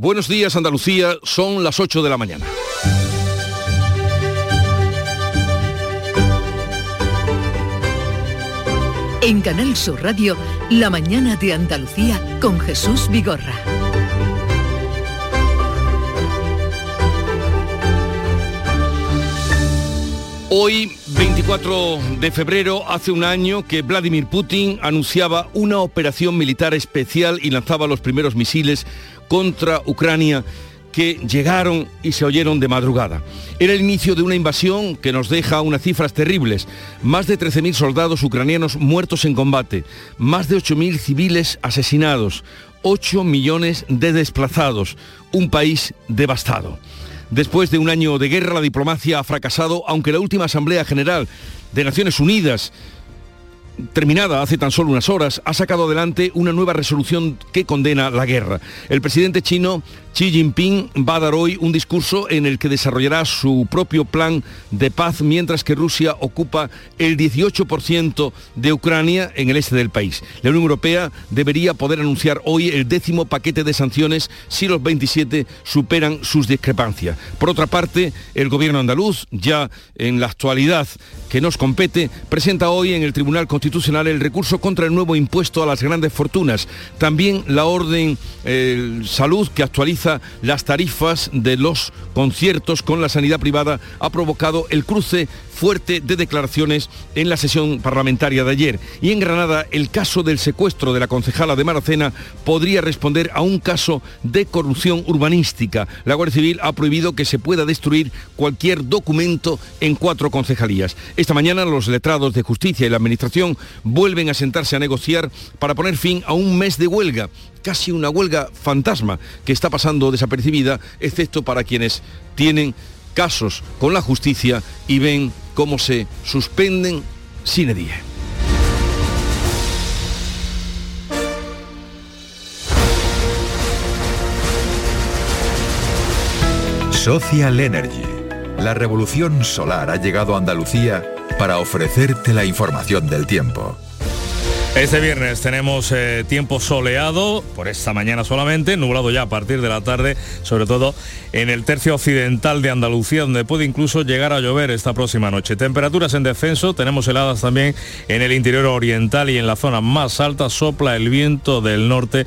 Buenos días Andalucía, son las 8 de la mañana. En Canal Sur Radio, La mañana de Andalucía con Jesús Vigorra. Hoy, 24 de febrero, hace un año que Vladimir Putin anunciaba una operación militar especial y lanzaba los primeros misiles contra Ucrania que llegaron y se oyeron de madrugada. Era el inicio de una invasión que nos deja unas cifras terribles. Más de 13.000 soldados ucranianos muertos en combate, más de 8.000 civiles asesinados, 8 millones de desplazados, un país devastado. Después de un año de guerra, la diplomacia ha fracasado, aunque la última Asamblea General de Naciones Unidas terminada hace tan solo unas horas, ha sacado adelante una nueva resolución que condena la guerra. El presidente chino Xi Jinping va a dar hoy un discurso en el que desarrollará su propio plan de paz mientras que Rusia ocupa el 18% de Ucrania en el este del país. La Unión Europea debería poder anunciar hoy el décimo paquete de sanciones si los 27 superan sus discrepancias. Por otra parte, el gobierno andaluz, ya en la actualidad que nos compete, presenta hoy en el Tribunal Constitucional el recurso contra el nuevo impuesto a las grandes fortunas. También la orden eh, salud que actualiza las tarifas de los conciertos con la sanidad privada ha provocado el cruce fuerte de declaraciones en la sesión parlamentaria de ayer. Y en Granada, el caso del secuestro de la concejala de Maracena podría responder a un caso de corrupción urbanística. La Guardia Civil ha prohibido que se pueda destruir cualquier documento en cuatro concejalías. Esta mañana los letrados de justicia y la administración vuelven a sentarse a negociar para poner fin a un mes de huelga casi una huelga fantasma que está pasando desapercibida, excepto para quienes tienen casos con la justicia y ven cómo se suspenden sin die. Social Energy. La revolución solar ha llegado a Andalucía para ofrecerte la información del tiempo. Este viernes tenemos eh, tiempo soleado, por esta mañana solamente, nublado ya a partir de la tarde, sobre todo en el tercio occidental de Andalucía, donde puede incluso llegar a llover esta próxima noche. Temperaturas en descenso, tenemos heladas también en el interior oriental y en la zona más alta sopla el viento del norte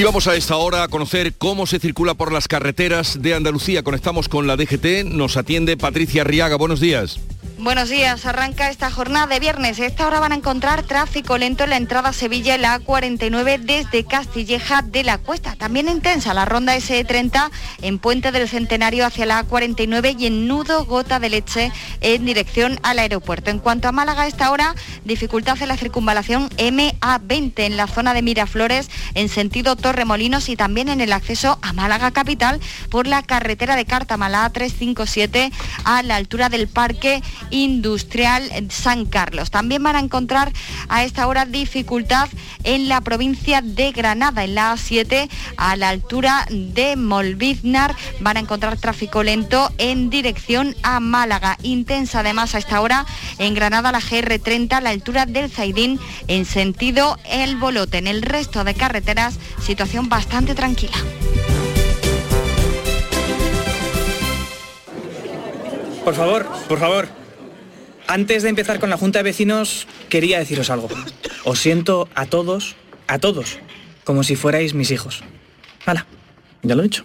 Y vamos a esta hora a conocer cómo se circula por las carreteras de Andalucía. Conectamos con la DGT, nos atiende Patricia Riaga. Buenos días. Buenos días, arranca esta jornada de viernes. esta hora van a encontrar tráfico lento en la entrada a Sevilla y la A49 desde Castilleja de la Cuesta. También intensa la ronda S30 en Puente del Centenario hacia la A49 y en Nudo Gota de Leche en dirección al aeropuerto. En cuanto a Málaga, a esta hora dificultad en la circunvalación MA20 en la zona de Miraflores en sentido Torremolinos y también en el acceso a Málaga capital por la carretera de Cártama, 357 a la altura del Parque Industrial San Carlos. También van a encontrar a esta hora dificultad en la provincia de Granada, en la A7, a la altura de Molviznar. Van a encontrar tráfico lento en dirección a Málaga. Intensa además a esta hora en Granada la GR30 a la altura del Zaidín en sentido El Bolote. En el resto de carreteras, situación bastante tranquila. Por favor, por favor. Antes de empezar con la Junta de Vecinos, quería deciros algo. Os siento a todos, a todos, como si fuerais mis hijos. Hala, ya lo he dicho.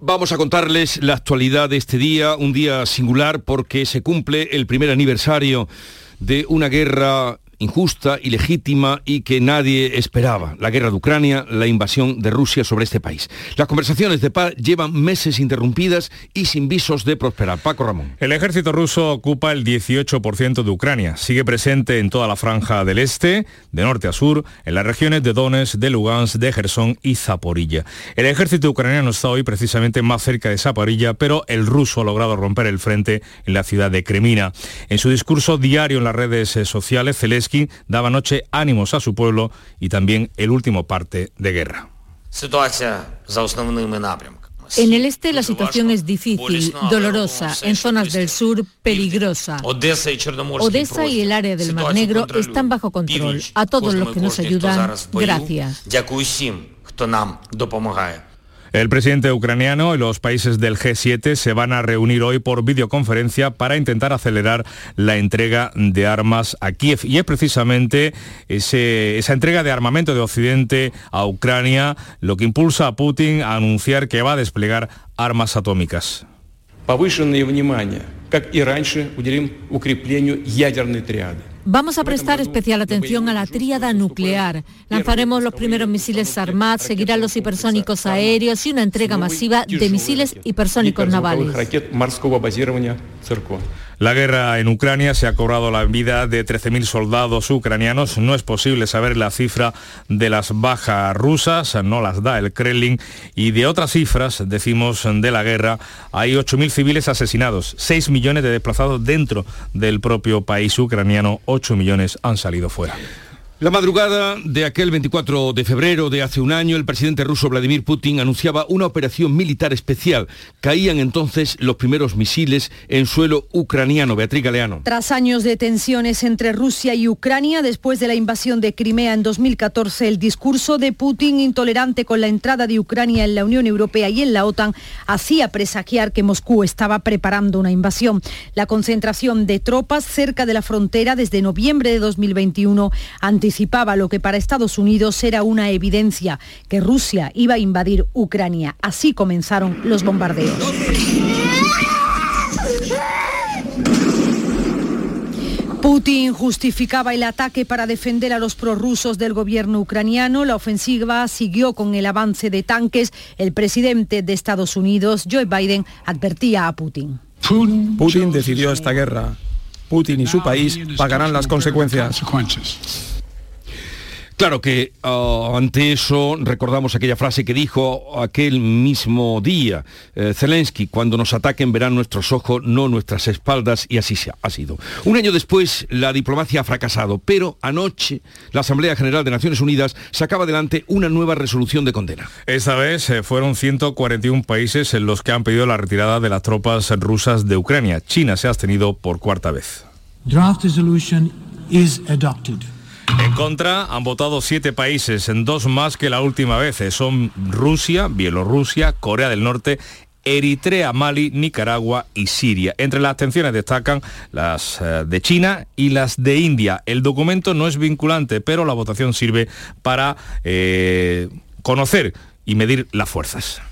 Vamos a contarles la actualidad de este día, un día singular porque se cumple el primer aniversario de una guerra injusta, ilegítima y que nadie esperaba. La guerra de Ucrania, la invasión de Rusia sobre este país. Las conversaciones de paz llevan meses interrumpidas y sin visos de prosperar. Paco Ramón. El ejército ruso ocupa el 18% de Ucrania. Sigue presente en toda la franja del este, de norte a sur, en las regiones de Donetsk, de Lugansk, de Gerson y Zaporilla. El ejército ucraniano está hoy precisamente más cerca de Zaporilla, pero el ruso ha logrado romper el frente en la ciudad de Kremina. En su discurso diario en las redes sociales, Zelensky daba noche ánimos a su pueblo y también el último parte de guerra. En el este la situación es difícil, dolorosa, en zonas del sur peligrosa. Odessa y el área del Mar Negro están bajo control. A todos los que nos ayudan, gracias. El presidente ucraniano y los países del G7 se van a reunir hoy por videoconferencia para intentar acelerar la entrega de armas a Kiev. Y es precisamente esa entrega de armamento de Occidente a Ucrania lo que impulsa a Putin a anunciar que va a desplegar armas atómicas. Vamos a prestar especial atención a la tríada nuclear. Lanzaremos los primeros misiles Sarmat, seguirán los hipersónicos aéreos y una entrega masiva de misiles hipersónicos navales. La guerra en Ucrania se ha cobrado la vida de 13.000 soldados ucranianos. No es posible saber la cifra de las bajas rusas, no las da el Kremlin. Y de otras cifras, decimos, de la guerra, hay 8.000 civiles asesinados, 6 millones de desplazados dentro del propio país ucraniano, 8 millones han salido fuera. La madrugada de aquel 24 de febrero de hace un año, el presidente ruso Vladimir Putin anunciaba una operación militar especial. Caían entonces los primeros misiles en suelo ucraniano. Beatriz Galeano. Tras años de tensiones entre Rusia y Ucrania, después de la invasión de Crimea en 2014, el discurso de Putin intolerante con la entrada de Ucrania en la Unión Europea y en la OTAN hacía presagiar que Moscú estaba preparando una invasión. La concentración de tropas cerca de la frontera desde noviembre de 2021 ante anticipaba lo que para Estados Unidos era una evidencia, que Rusia iba a invadir Ucrania. Así comenzaron los bombardeos. Putin justificaba el ataque para defender a los prorrusos del gobierno ucraniano. La ofensiva siguió con el avance de tanques. El presidente de Estados Unidos, Joe Biden, advertía a Putin. Putin decidió esta guerra. Putin y su país pagarán las consecuencias. Claro que ah, ante eso recordamos aquella frase que dijo aquel mismo día eh, Zelensky, cuando nos ataquen verán nuestros ojos, no nuestras espaldas, y así se ha sido. Un año después la diplomacia ha fracasado, pero anoche la Asamblea General de Naciones Unidas sacaba adelante una nueva resolución de condena. Esta vez eh, fueron 141 países en los que han pedido la retirada de las tropas rusas de Ucrania. China se ha abstenido por cuarta vez. Draft resolution is adopted. En contra han votado siete países, en dos más que la última vez. Son Rusia, Bielorrusia, Corea del Norte Eritrea, Mali, Nicaragua y Siria. Entre las abstenciones destacan las eh, de China y las de India. El documento no es vinculante, pero la votación sirve para eh, conocer y medir las fuerzas.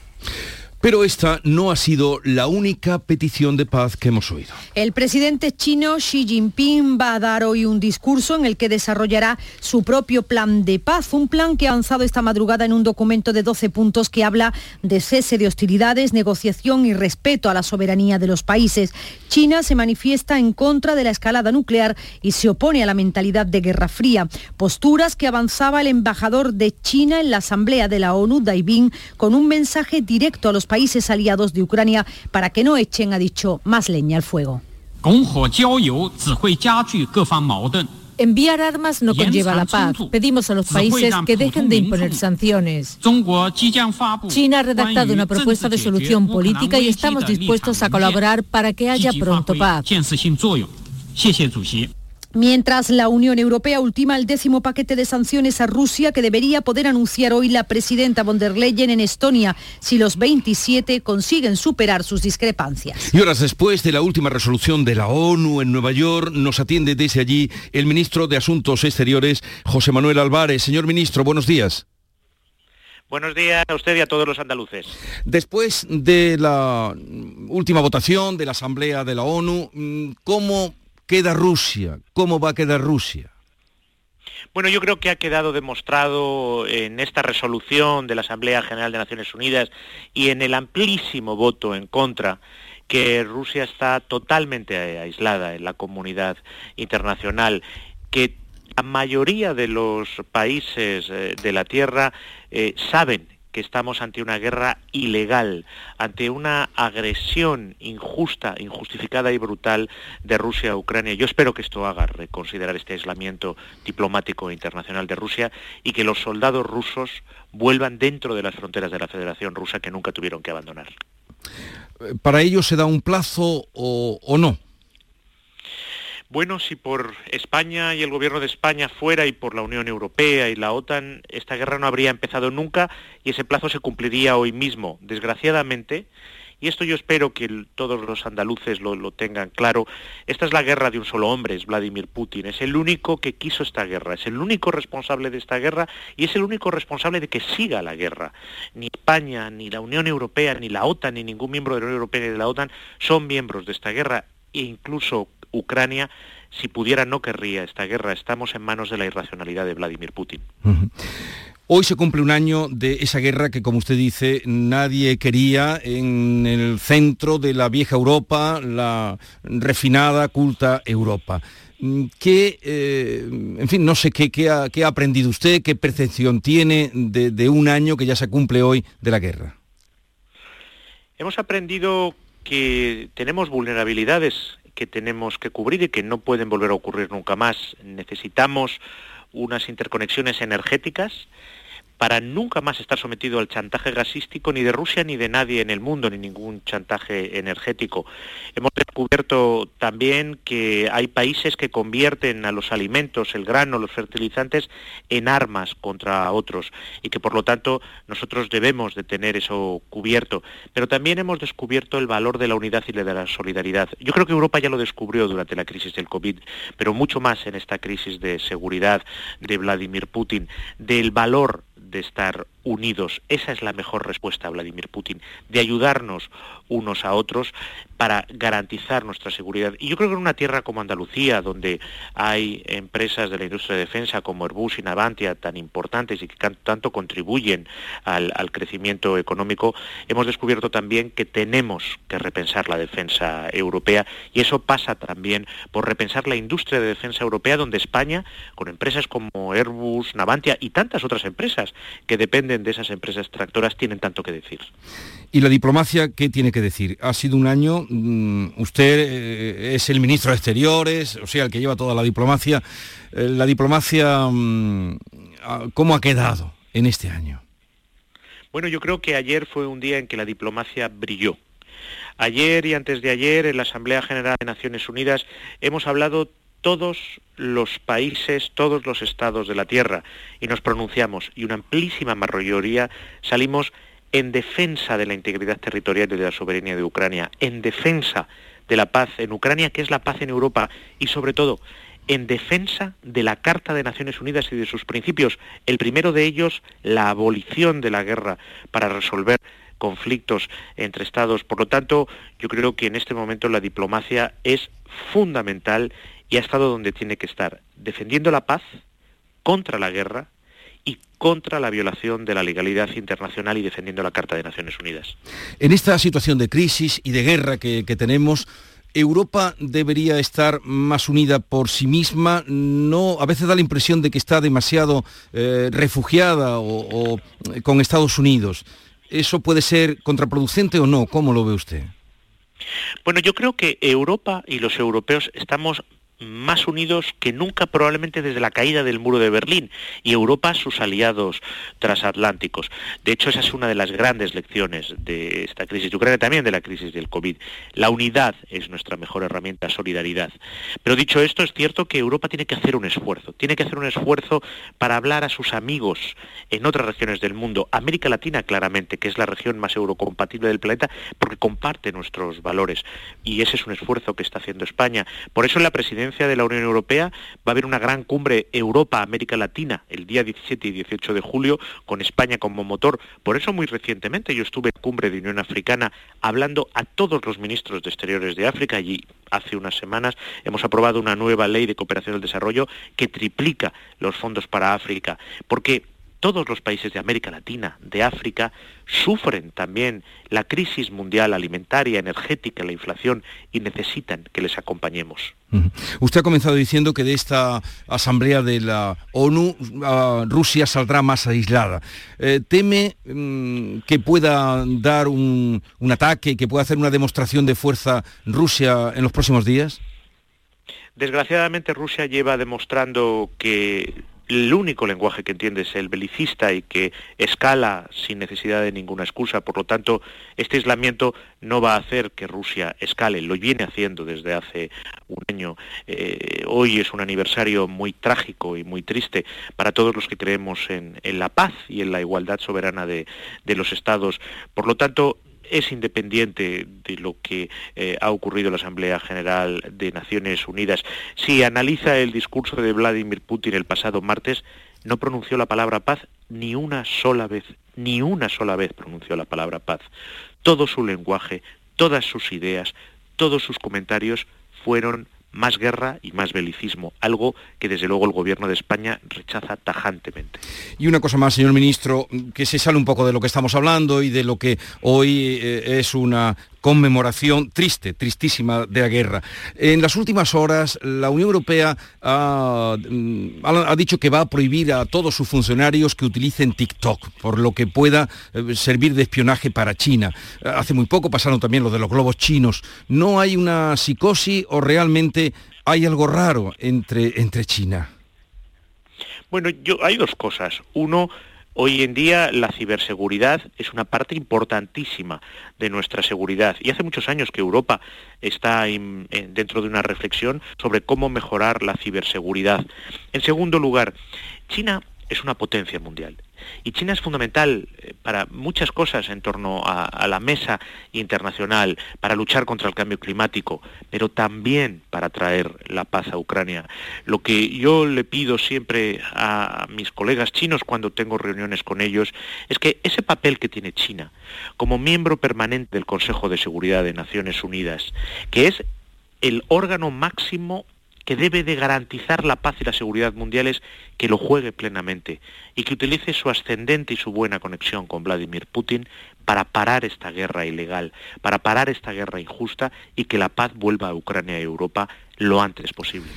Pero esta no ha sido la única petición de paz que hemos oído. El presidente chino Xi Jinping va a dar hoy un discurso en el que desarrollará su propio plan de paz, un plan que ha avanzado esta madrugada en un documento de 12 puntos que habla de cese de hostilidades, negociación y respeto a la soberanía de los países. China se manifiesta en contra de la escalada nuclear y se opone a la mentalidad de Guerra Fría, posturas que avanzaba el embajador de China en la Asamblea de la ONU, Dai Bin, con un mensaje directo a los países países aliados de Ucrania para que no echen, ha dicho, más leña al fuego. Enviar armas no conlleva la paz. Pedimos a los países que dejen de imponer sanciones. China ha redactado una propuesta de solución política y estamos dispuestos a colaborar para que haya pronto paz. Mientras la Unión Europea ultima el décimo paquete de sanciones a Rusia que debería poder anunciar hoy la presidenta von der Leyen en Estonia si los 27 consiguen superar sus discrepancias. Y horas después de la última resolución de la ONU en Nueva York, nos atiende desde allí el ministro de Asuntos Exteriores, José Manuel Álvarez. Señor ministro, buenos días. Buenos días a usted y a todos los andaluces. Después de la última votación de la Asamblea de la ONU, ¿cómo queda Rusia? ¿Cómo va a quedar Rusia? Bueno, yo creo que ha quedado demostrado en esta resolución de la Asamblea General de Naciones Unidas y en el amplísimo voto en contra que Rusia está totalmente aislada en la comunidad internacional, que la mayoría de los países eh, de la Tierra eh, saben que estamos ante una guerra ilegal, ante una agresión injusta, injustificada y brutal de Rusia a Ucrania. Yo espero que esto haga reconsiderar este aislamiento diplomático e internacional de Rusia y que los soldados rusos vuelvan dentro de las fronteras de la Federación Rusa que nunca tuvieron que abandonar. ¿Para ello se da un plazo o, o no? Bueno, si por España y el gobierno de España fuera y por la Unión Europea y la OTAN, esta guerra no habría empezado nunca y ese plazo se cumpliría hoy mismo. Desgraciadamente, y esto yo espero que todos los andaluces lo, tengan claro, esta es la guerra de un solo hombre, es Vladimir Putin, es el único que quiso esta guerra, es el único responsable de esta guerra y es el único responsable de que siga la guerra. Ni España, ni la Unión Europea, ni la OTAN, ni ningún miembro de la Unión Europea ni de la OTAN son miembros de esta guerra e incluso Ucrania, si pudiera, no querría esta guerra. Estamos en manos de la irracionalidad de Vladimir Putin. Hoy se cumple un año de esa guerra que, como usted dice, nadie quería en el centro de la vieja Europa, la refinada, culta Europa. ¿Qué, eh, en fin, no sé qué, qué, ha, qué, ha, aprendido usted, qué percepción tiene de, de un año que ya se cumple hoy de la guerra? Hemos aprendido que tenemos vulnerabilidades que tenemos que cubrir y que no pueden volver a ocurrir nunca más. Necesitamos unas interconexiones energéticas para nunca más estar sometido al chantaje gasístico ni de Rusia ni de nadie en el mundo, ni ningún chantaje energético. Hemos descubierto también que hay países que convierten a los alimentos, el grano, los fertilizantes, en armas contra otros y que por lo tanto nosotros debemos de tener eso cubierto. Pero también hemos descubierto el valor de la unidad y de la solidaridad. Yo creo que Europa ya lo descubrió durante la crisis del COVID, pero mucho más en esta crisis de seguridad de Vladimir Putin, del valor de estar unidos. Esa es la mejor respuesta a Vladimir Putin, de ayudarnos unos a otros para garantizar nuestra seguridad. Y yo creo que en una tierra como Andalucía, donde hay empresas de la industria de defensa como Airbus y Navantia tan importantes y que tanto contribuyen al, crecimiento económico, hemos descubierto también que tenemos que repensar la defensa europea y eso pasa también por repensar la industria de defensa europea, donde España, con empresas como Airbus, Navantia y tantas otras empresas que dependen de esas empresas tractoras, tienen tanto que decir. ¿Y la diplomacia qué tiene que decir? Ha sido un año, mmm, usted eh, es el ministro de Exteriores, o sea, el que lleva toda la diplomacia. Eh, la diplomacia, mmm, ¿cómo ha quedado en este año? Bueno, yo creo que ayer fue un día en que la diplomacia brilló. Ayer y antes de ayer en la Asamblea General de Naciones Unidas hemos hablado todos los países, todos los estados de la Tierra y nos pronunciamos y una amplísima mayoría salimos en defensa de la integridad territorial y de la soberanía de Ucrania, en defensa de la paz en Ucrania, que es la paz en Europa, y sobre todo en defensa de la Carta de Naciones Unidas y de sus principios. El primero de ellos, la abolición de la guerra para resolver conflictos entre estados. Por lo tanto, yo creo que en este momento la diplomacia es fundamental y ha estado donde tiene que estar, defendiendo la paz contra la guerra contra la violación de la legalidad internacional y defendiendo la Carta de Naciones Unidas. En esta situación de crisis y de guerra que, que tenemos, Europa debería estar más unida por sí misma. No, a veces da la impresión de que está demasiado eh, refugiada o, o, con Estados Unidos. ¿Eso puede ser contraproducente o no? ¿Cómo lo ve usted? Bueno, yo creo que Europa y los europeos estamos más unidos que nunca probablemente desde la caída del muro de Berlín y Europa sus aliados transatlánticos. De hecho, esa es una de las grandes lecciones de esta crisis de Ucrania, también de la crisis del COVID. La unidad es nuestra mejor herramienta, solidaridad. Pero dicho esto, es cierto que Europa tiene que hacer un esfuerzo, tiene que hacer un esfuerzo para hablar a sus amigos en otras regiones del mundo, América Latina claramente, que es la región más eurocompatible del planeta, porque comparte nuestros valores. Y ese es un esfuerzo que está haciendo España. Por eso en la presidencia ponencia de la Unión Europea va a haber una gran cumbre Europa-América Latina el día 17 y 18 de julio con España como motor. Por eso muy recientemente yo estuve en cumbre de Unión Africana hablando a todos los ministros de Exteriores de África. Allí hace unas semanas hemos aprobado una nueva ley de cooperación al desarrollo que triplica los fondos para África. Porque todos los países de América Latina, de África, sufren también la crisis mundial alimentaria, energética, la inflación y necesitan que les acompañemos. Usted ha comenzado diciendo que de esta asamblea de la ONU ah, Rusia saldrá más aislada. Eh, ¿Teme mm, que pueda dar un, un ataque, que pueda hacer una demostración de fuerza Rusia en los próximos días? Desgraciadamente Rusia lleva demostrando que el único lenguaje que entiende es el belicista y que escala sin necesidad de ninguna excusa. Por lo tanto, este aislamiento no va a hacer que Rusia escale, lo viene haciendo desde hace un año. Eh, hoy es un aniversario muy trágico y muy triste para todos los que creemos en, la paz y en la igualdad soberana de, de los estados. Por lo tanto, es independiente de lo que eh, ha ocurrido en la Asamblea General de Naciones Unidas. Si analiza el discurso de Vladimir Putin el pasado martes, no pronunció la palabra paz ni una sola vez, ni una sola vez pronunció la palabra paz. Todo su lenguaje, todas sus ideas, todos sus comentarios fueron más guerra y más belicismo, algo que desde luego el gobierno de España rechaza tajantemente. Y una cosa más, señor ministro, que se sale un poco de lo que estamos hablando y de lo que hoy eh, es una conmemoración triste, tristísima de la guerra. En las últimas horas, la Unión Europea ha, mm, dicho que va a prohibir a todos sus funcionarios que utilicen TikTok, por lo que pueda eh, servir de espionaje para China. Hace muy poco pasaron también lo de los globos chinos. ¿No hay una psicosis o realmente hay algo raro entre, entre China? Bueno, yo, hay dos cosas. Uno, Hoy en día la ciberseguridad es una parte importantísima de nuestra seguridad y hace muchos años que Europa está dentro de una reflexión sobre cómo mejorar la ciberseguridad. En segundo lugar, China es una potencia mundial y China es fundamental eh, para muchas cosas en torno a, la mesa internacional, para luchar contra el cambio climático, pero también para traer la paz a Ucrania. Lo que yo le pido siempre a mis colegas chinos cuando tengo reuniones con ellos es que ese papel que tiene China como miembro permanente del Consejo de Seguridad de Naciones Unidas, que es el órgano máximo que debe de garantizar la paz y la seguridad mundiales, que lo juegue plenamente y que utilice su ascendente y su buena conexión con Vladimir Putin para parar esta guerra ilegal, para parar esta guerra injusta y que la paz vuelva a Ucrania y Europa lo antes posible.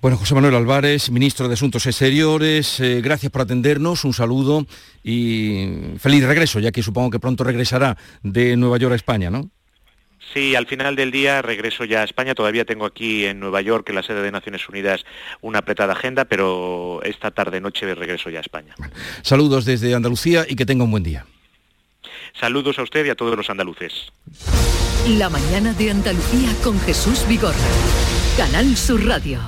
Bueno, José Manuel Álvarez, ministro de Asuntos Exteriores, eh, gracias por atendernos, un saludo y feliz regreso, ya que supongo que pronto regresará de Nueva York a España, ¿no? Sí, al final del día regreso ya a España. Todavía tengo aquí en Nueva York, en la sede de Naciones Unidas, una apretada agenda, pero esta tarde noche regreso ya a España. saludos desde Andalucía y que tenga un buen día. Saludos a usted y a todos los andaluces. La mañana de Andalucía con Jesús Vigorra. Canal Sur Radio.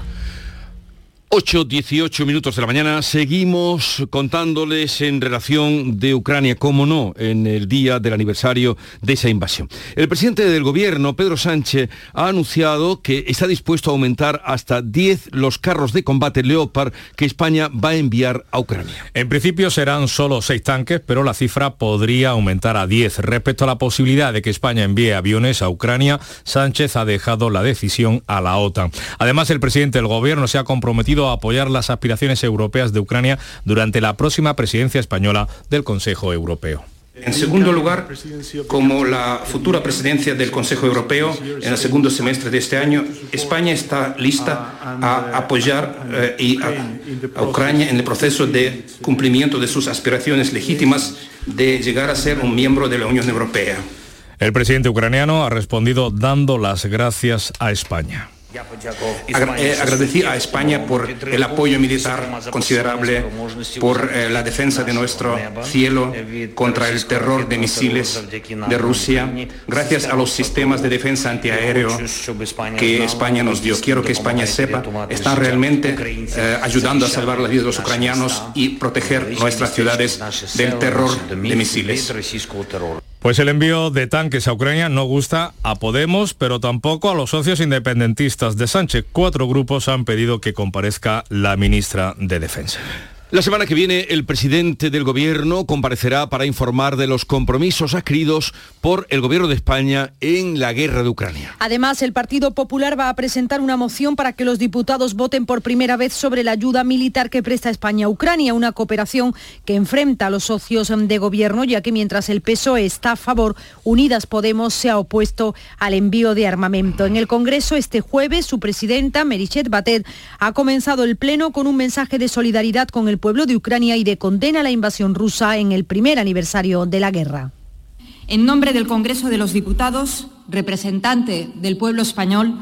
8, 18 minutos de la mañana, seguimos contándoles en relación de Ucrania, como no, en el día del aniversario de esa invasión. El presidente del gobierno, Pedro Sánchez, ha anunciado que está dispuesto a aumentar hasta 10 los carros de combate Leopard que España va a enviar a Ucrania. En principio serán solo 6 tanques, pero la cifra podría aumentar a 10. Respecto a la posibilidad de que España envíe aviones a Ucrania, Sánchez ha dejado la decisión a la OTAN. Además, el presidente del gobierno se ha comprometido a apoyar las aspiraciones europeas de Ucrania durante la próxima presidencia española del Consejo Europeo. En segundo lugar, como la futura presidencia del Consejo Europeo en el segundo semestre de este año, España está lista a apoyar eh, a, Ucrania en el proceso de cumplimiento de sus aspiraciones legítimas de llegar a ser un miembro de la Unión Europea. El presidente ucraniano ha respondido dando las gracias a España. Eh, agradecí a España por el apoyo militar considerable, por eh, la defensa de nuestro cielo contra el terror de misiles de Rusia, gracias a los sistemas de defensa antiaéreo que España nos dio. Quiero que España sepa, están realmente eh, ayudando a salvar la vida de los ucranianos y proteger nuestras ciudades del terror de misiles. Pues el envío de tanques a Ucrania no gusta a Podemos, pero tampoco a los socios independentistas de Sánchez. Cuatro grupos han pedido que comparezca la ministra de Defensa. La semana que viene el presidente del gobierno comparecerá para informar de los compromisos adquiridos por el gobierno de España en la guerra de Ucrania. Además, el Partido Popular va a presentar una moción para que los diputados voten por primera vez sobre la ayuda militar que presta España a Ucrania, una cooperación que enfrenta a los socios de gobierno, ya que mientras el PSOE está a favor, Unidas Podemos se ha opuesto al envío de armamento. En el Congreso este jueves, su presidenta, Merichet Batet, ha comenzado el pleno con un mensaje de solidaridad con el pueblo de Ucrania y de condena a la invasión rusa en el primer aniversario de la guerra. En nombre del Congreso de los Diputados, representante del pueblo español,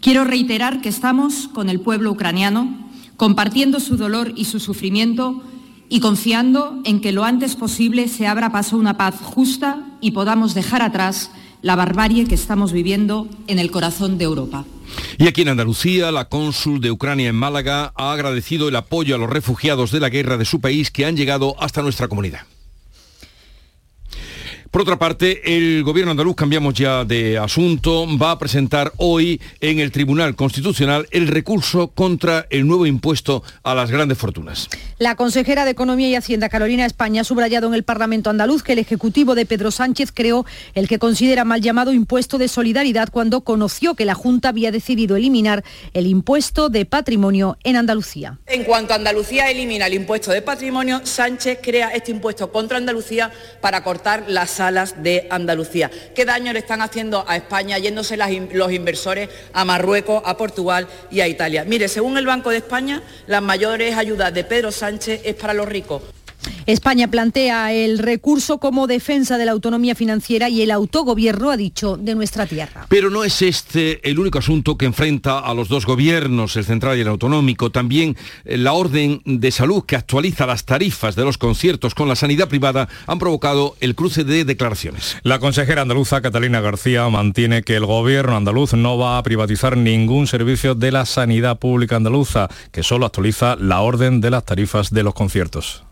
quiero reiterar que estamos con el pueblo ucraniano, compartiendo su dolor y su sufrimiento y confiando en que lo antes posible se abra paso a una paz justa y podamos dejar atrás la barbarie que estamos viviendo en el corazón de Europa. Y aquí en Andalucía, la cónsul de Ucrania en Málaga ha agradecido el apoyo a los refugiados de la guerra de su país que han llegado hasta nuestra comunidad. Por otra parte, el gobierno andaluz, cambiamos ya de asunto, va a presentar hoy en el Tribunal Constitucional el recurso contra el nuevo impuesto a las grandes fortunas. La consejera de Economía y Hacienda, Carolina España, ha subrayado en el Parlamento andaluz que el Ejecutivo de Pedro Sánchez creó el que considera mal llamado impuesto de solidaridad cuando conoció que la Junta había decidido eliminar el impuesto de patrimonio en Andalucía. En cuanto Andalucía elimina el impuesto de patrimonio, Sánchez crea este impuesto contra Andalucía para cortar las de Andalucía. ¿Qué daño le están haciendo a España yéndose los inversores a Marruecos, a Portugal y a Italia? Mire, según el Banco de España, las mayores ayudas de Pedro Sánchez es para los ricos. España plantea el recurso como defensa de la autonomía financiera y el autogobierno, ha dicho, de nuestra tierra. Pero no es este el único asunto que enfrenta a los dos gobiernos, el central y el autonómico. También eh, la orden de salud que actualiza las tarifas de los conciertos con la sanidad privada han provocado el cruce de declaraciones. La consejera andaluza Catalina García mantiene que el gobierno andaluz no va a privatizar ningún servicio de la sanidad pública andaluza, que solo actualiza la orden de las tarifas de los conciertos.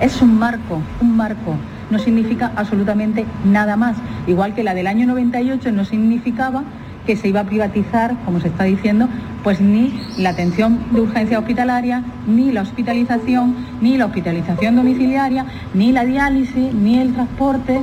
Es un marco, un marco. No significa absolutamente nada más. Igual que la del año 98 no significaba que se iba a privatizar, como se está diciendo, pues ni la atención de urgencia hospitalaria, ni la hospitalización, ni la hospitalización domiciliaria, ni la diálisis, ni el transporte.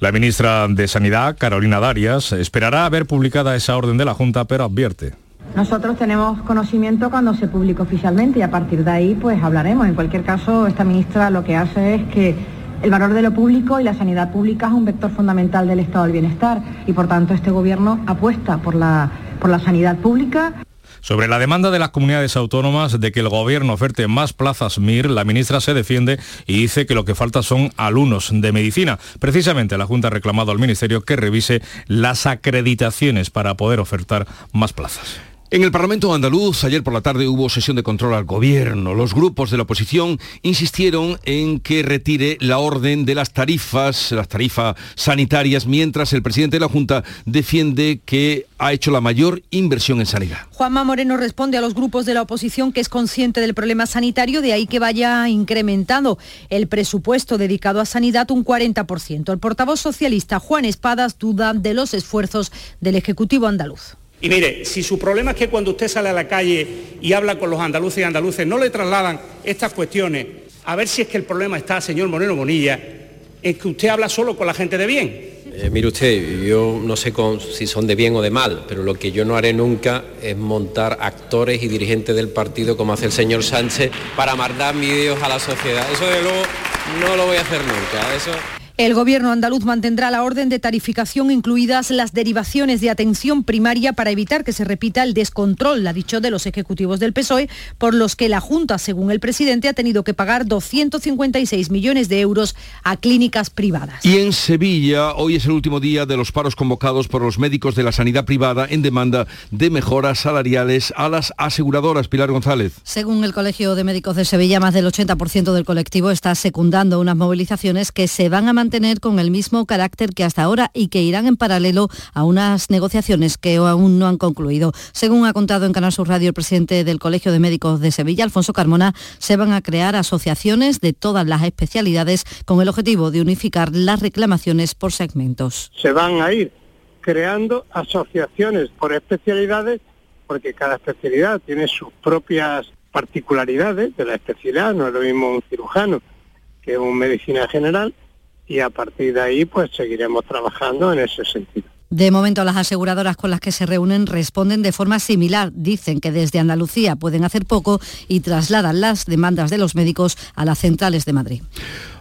La ministra de Sanidad, Carolina Darias, esperará ver publicada esa orden de la Junta, pero advierte. Nosotros tenemos conocimiento cuando se publica oficialmente y a partir de ahí pues hablaremos. En cualquier caso, esta ministra lo que hace es que el valor de lo público y la sanidad pública es un vector fundamental del estado del bienestar y por tanto este gobierno apuesta por la, por la sanidad pública. Sobre la demanda de las comunidades autónomas de que el gobierno oferte más plazas MIR, la ministra se defiende y dice que lo que falta son alumnos de medicina. Precisamente la Junta ha reclamado al Ministerio que revise las acreditaciones para poder ofertar más plazas. En el Parlamento andaluz, ayer por la tarde hubo sesión de control al gobierno. Los grupos de la oposición insistieron en que retire la orden de las tarifas, las tarifas sanitarias, mientras el presidente de la Junta defiende que ha hecho la mayor inversión en sanidad. Juanma Moreno responde a los grupos de la oposición que es consciente del problema sanitario, de ahí que vaya incrementando el presupuesto dedicado a sanidad un 40%. El portavoz socialista Juan Espadas duda de los esfuerzos del Ejecutivo andaluz. Y mire, si su problema es que cuando usted sale a la calle y habla con los andaluces y andaluces no le trasladan estas cuestiones, a ver si es que el problema está, señor Moreno Bonilla, en que usted habla solo con la gente de bien. Eh, mire usted, yo no sé si son de bien o de mal, pero lo que yo no haré nunca es montar actores y dirigentes del partido como hace el señor Sánchez para mandar vídeos a la sociedad. Eso de luego no lo voy a hacer nunca. El Gobierno andaluz mantendrá la orden de tarificación incluidas las derivaciones de atención primaria para evitar que se repita el descontrol, ha dicho de los ejecutivos del PSOE, por los que la Junta, según el presidente, ha tenido que pagar 256 millones de euros a clínicas privadas. Y en Sevilla, hoy es el último día de los paros convocados por los médicos de la sanidad privada en demanda de mejoras salariales a las aseguradoras. Pilar González. Según el Colegio de Médicos de Sevilla, más del 80% del colectivo está secundando unas movilizaciones que se van a mantener mantener con el mismo carácter que hasta ahora y que irán en paralelo a unas negociaciones que aún no han concluido. Según ha contado en Canal Sur Radio el presidente del Colegio de Médicos de Sevilla, Alfonso Carmona, se van a crear asociaciones de todas las especialidades con el objetivo de unificar las reclamaciones por segmentos. Se van a ir creando asociaciones por especialidades porque cada especialidad tiene sus propias particularidades de la especialidad, no es lo mismo un cirujano que un medicina general y a partir de ahí pues seguiremos trabajando en ese sentido. De momento, las aseguradoras con las que se reúnen responden de forma similar. Dicen que desde Andalucía pueden hacer poco y trasladan las demandas de los médicos a las centrales de Madrid.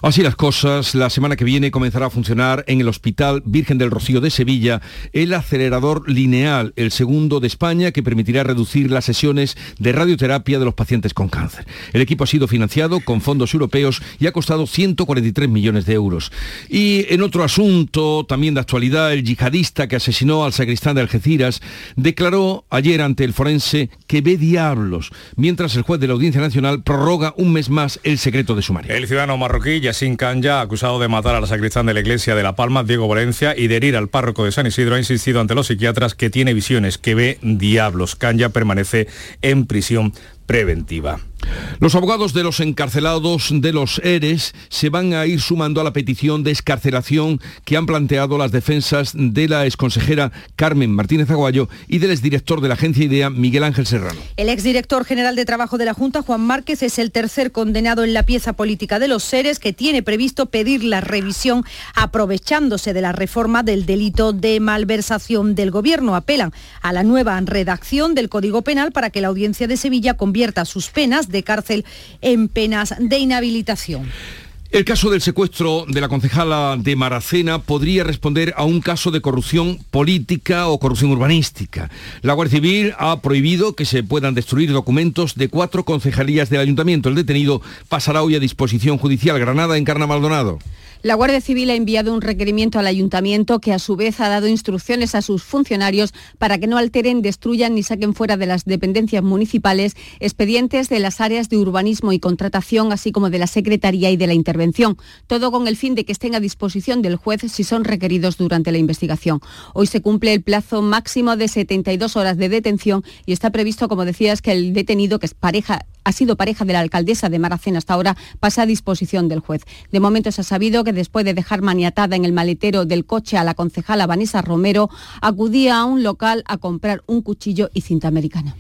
Así las cosas, la semana que viene comenzará a funcionar en el Hospital Virgen del Rocío de Sevilla el acelerador lineal, el segundo de España, que permitirá reducir las sesiones de radioterapia de los pacientes con cáncer. El equipo ha sido financiado con fondos europeos y ha costado 143 millones de euros. Y en otro asunto, también de actualidad, el yihadista que asesinó al sacristán de Algeciras declaró ayer ante el forense que ve diablos, mientras el juez de la Audiencia Nacional prorroga un mes más el secreto de sumario. El ciudadano marroquí Yassin Kanya, acusado de matar al sacristán de la iglesia de La Palma, Diego Valencia, y de herir al párroco de San Isidro, ha insistido ante los psiquiatras que tiene visiones, que ve diablos. Kanya permanece en prisión preventiva. Los abogados de los encarcelados de los ERES se van a ir sumando a la petición de escarcelación que han planteado las defensas de la exconsejera Carmen Martínez Aguayo y del exdirector de la agencia IDEA, Miguel Ángel Serrano. El exdirector general de Trabajo de la Junta, Juan Márquez, es el tercer condenado en la pieza política de los ERES que tiene previsto pedir la revisión aprovechándose de la reforma del delito de malversación del gobierno. Apelan a la nueva redacción del Código Penal para que la audiencia de Sevilla convierta sus penas de cárcel en penas de inhabilitación. El caso del secuestro de la concejala de Maracena podría responder a un caso de corrupción política o corrupción urbanística. La Guardia Civil ha prohibido que se puedan destruir documentos de cuatro concejalías del ayuntamiento. El detenido pasará hoy a disposición judicial. Granada encarna Maldonado. La Guardia Civil ha enviado un requerimiento al ayuntamiento que a su vez ha dado instrucciones a sus funcionarios para que no alteren, destruyan ni saquen fuera de las dependencias municipales expedientes de las áreas de urbanismo y contratación, así como de la Secretaría y de la Intervención. Todo con el fin de que estén a disposición del juez si son requeridos durante la investigación. Hoy se cumple el plazo máximo de 72 horas de detención y está previsto, como decías, que el detenido, que es pareja ha sido pareja de la alcaldesa de Maracena hasta ahora, pasa a disposición del juez. De momento se ha sabido que después de dejar maniatada en el maletero del coche a la concejala Vanessa Romero, acudía a un local a comprar un cuchillo y cinta americana.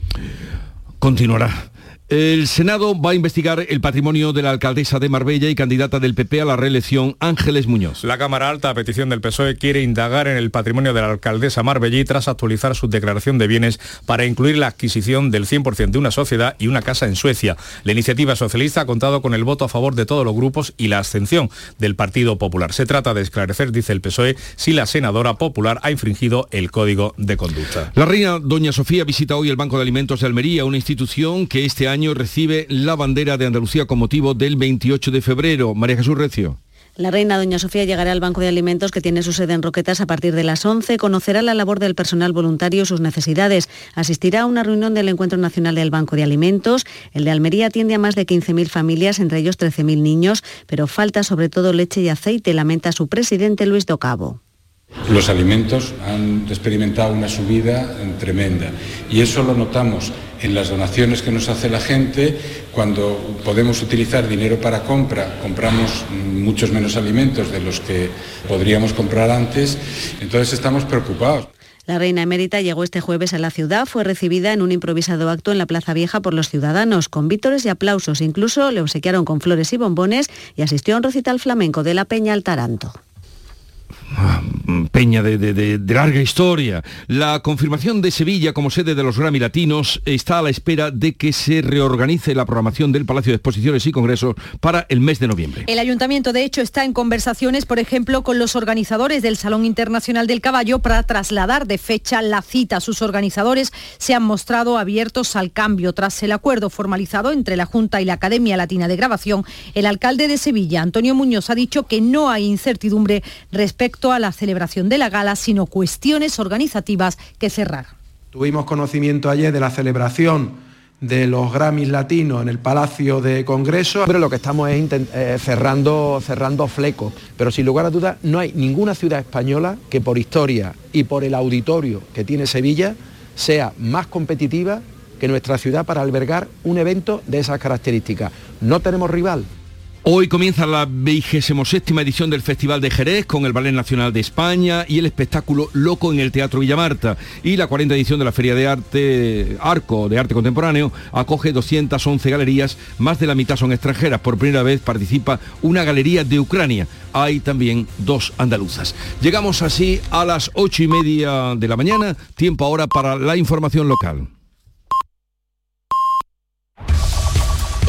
Continuará. El Senado va a investigar el patrimonio de la alcaldesa de Marbella y candidata del PP a la reelección, Ángeles Muñoz. La Cámara Alta, a petición del PSOE, quiere indagar en el patrimonio de la alcaldesa marbellí tras actualizar su declaración de bienes para incluir la adquisición del 100% de una sociedad y una casa en Suecia. La iniciativa socialista ha contado con el voto a favor de todos los grupos y la abstención del Partido Popular. Se trata de esclarecer, dice el PSOE, si la senadora popular ha infringido el código de conducta. La reina Doña Sofía visita hoy el Banco de Alimentos de Almería, una institución que este año recibe la bandera de Andalucía con motivo del 28 de febrero. María Jesús Recio. La reina Doña Sofía llegará al Banco de Alimentos que tiene su sede en Roquetas a partir de las 11, conocerá la labor del personal voluntario y sus necesidades, asistirá a una reunión del Encuentro Nacional del Banco de Alimentos. El de Almería atiende a más de 15.000 familias, entre ellos 13.000 niños, pero falta sobre todo leche y aceite, lamenta su presidente Luis Docabo. Los alimentos han experimentado una subida tremenda y eso lo notamos en las donaciones que nos hace la gente, cuando podemos utilizar dinero para compra, compramos muchos menos alimentos de los que podríamos comprar antes, entonces estamos preocupados. La reina emérita llegó este jueves a la ciudad, fue recibida en un improvisado acto en la Plaza Vieja por los ciudadanos, con vítores y aplausos. Incluso le obsequiaron con flores y bombones y asistió a un recital flamenco de la Peña al Taranto. Peña de, larga historia. La confirmación de Sevilla como sede de los Grammy Latinos está a la espera de que se reorganice la programación del Palacio de Exposiciones y Congresos para el mes de noviembre. El ayuntamiento, de hecho, está en conversaciones, por ejemplo, con los organizadores del Salón Internacional del Caballo para trasladar de fecha la cita. Sus organizadores se han mostrado abiertos al cambio. Tras el acuerdo formalizado entre la Junta y la Academia Latina de Grabación, el alcalde de Sevilla, Antonio Muñoz, ha dicho que no hay incertidumbre respecto a la celebración de la gala, sino cuestiones organizativas que cerrar. Tuvimos conocimiento ayer de la celebración de los Grammys latinos en el Palacio de Congreso. Pero lo que estamos es eh, cerrando, cerrando flecos, pero sin lugar a dudas no hay ninguna ciudad española que por historia y por el auditorio que tiene Sevilla sea más competitiva que nuestra ciudad para albergar un evento de esas características. No tenemos rival, Hoy comienza la 27 edición del Festival de Jerez con el Ballet Nacional de España y el espectáculo Loco en el Teatro Villamarta. Y la 40 edición de la Feria de Arte Arco de Arte Contemporáneo acoge 211 galerías, más de la mitad son extranjeras. Por primera vez participa una galería de Ucrania. Hay también dos andaluzas. Llegamos así a las ocho y media de la mañana, tiempo ahora para la información local.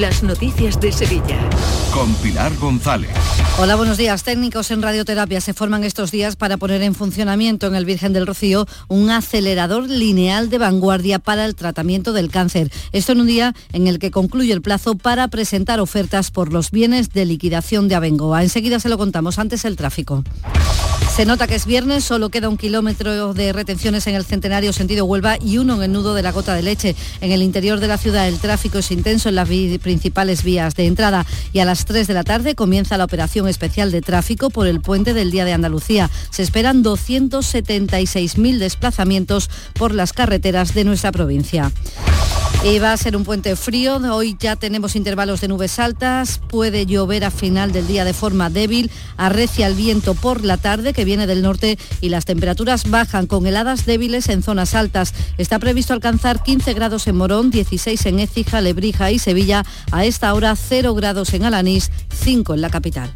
las noticias de Sevilla. Con Pilar González. Hola, buenos días. Técnicos en radioterapia se forman estos días para poner en funcionamiento en el Virgen del Rocío un acelerador lineal de vanguardia para el tratamiento del cáncer. Esto en un día en el que concluye el plazo para presentar ofertas por los bienes de liquidación de Abengoa. Enseguida se lo contamos antes el tráfico. Se nota que es viernes, solo queda un kilómetro de retenciones en el centenario sentido Huelva y uno en el nudo de la gota de leche. En el interior de la ciudad el tráfico es intenso en las principales vías de entrada y a las 3 de la tarde comienza la operación especial de tráfico por el puente del Día de Andalucía. Se esperan 276.000 desplazamientos por las carreteras de nuestra provincia. Y va a ser un puente frío, hoy ya tenemos intervalos de nubes altas, puede llover a final del día de forma débil, arrecia el viento por la tarde que viene del norte y las temperaturas bajan con heladas débiles en zonas altas. Está previsto alcanzar 15 grados en Morón, 16 en Écija, Lebrija y Sevilla, a esta hora 0 grados en Alanís, 5 en la capital.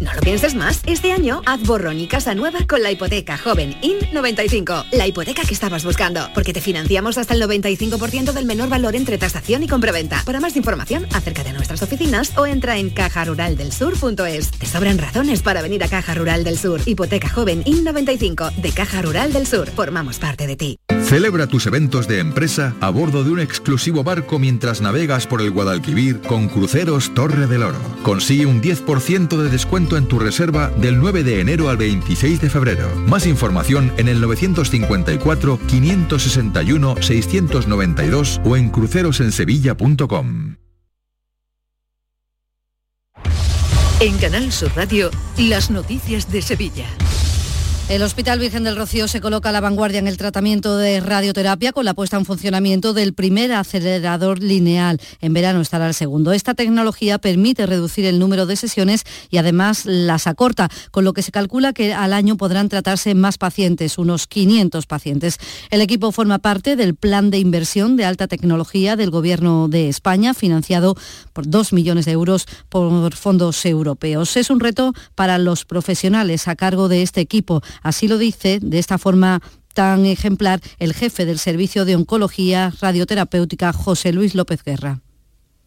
No lo pienses más. Este año haz borrón y casa nueva con la hipoteca joven IN95. La hipoteca que estabas buscando. Porque te financiamos hasta el 95% del menor valor entre tasación y compraventa. Para más información, acerca de nuestras oficinas o entra en cajaruraldelsur.es. Te sobran razones para venir a Caja Rural del Sur. Hipoteca joven IN95 de Caja Rural del Sur. Formamos parte de ti. Celebra tus eventos de empresa a bordo de un exclusivo barco mientras navegas por el Guadalquivir con Cruceros Torre del Oro. Consigue un 10% de descuento en tu reserva del 9 de enero al 26 de febrero. Más información en el 954-561-692 o en crucerosensevilla.com. En Canal Sur Radio, las noticias de Sevilla. El Hospital Virgen del Rocío se coloca a la vanguardia en el tratamiento de radioterapia con la puesta en funcionamiento del primer acelerador lineal. En verano estará el segundo. Esta tecnología permite reducir el número de sesiones y además las acorta, con lo que se calcula que al año podrán tratarse más pacientes, unos 500 pacientes. El equipo forma parte del plan de inversión de alta tecnología del Gobierno de España, financiado por 2 millones de euros por fondos europeos. Es un reto para los profesionales a cargo de este equipo Así lo dice de esta forma tan ejemplar el jefe del Servicio de Oncología Radioterapéutica, José Luis López Guerra.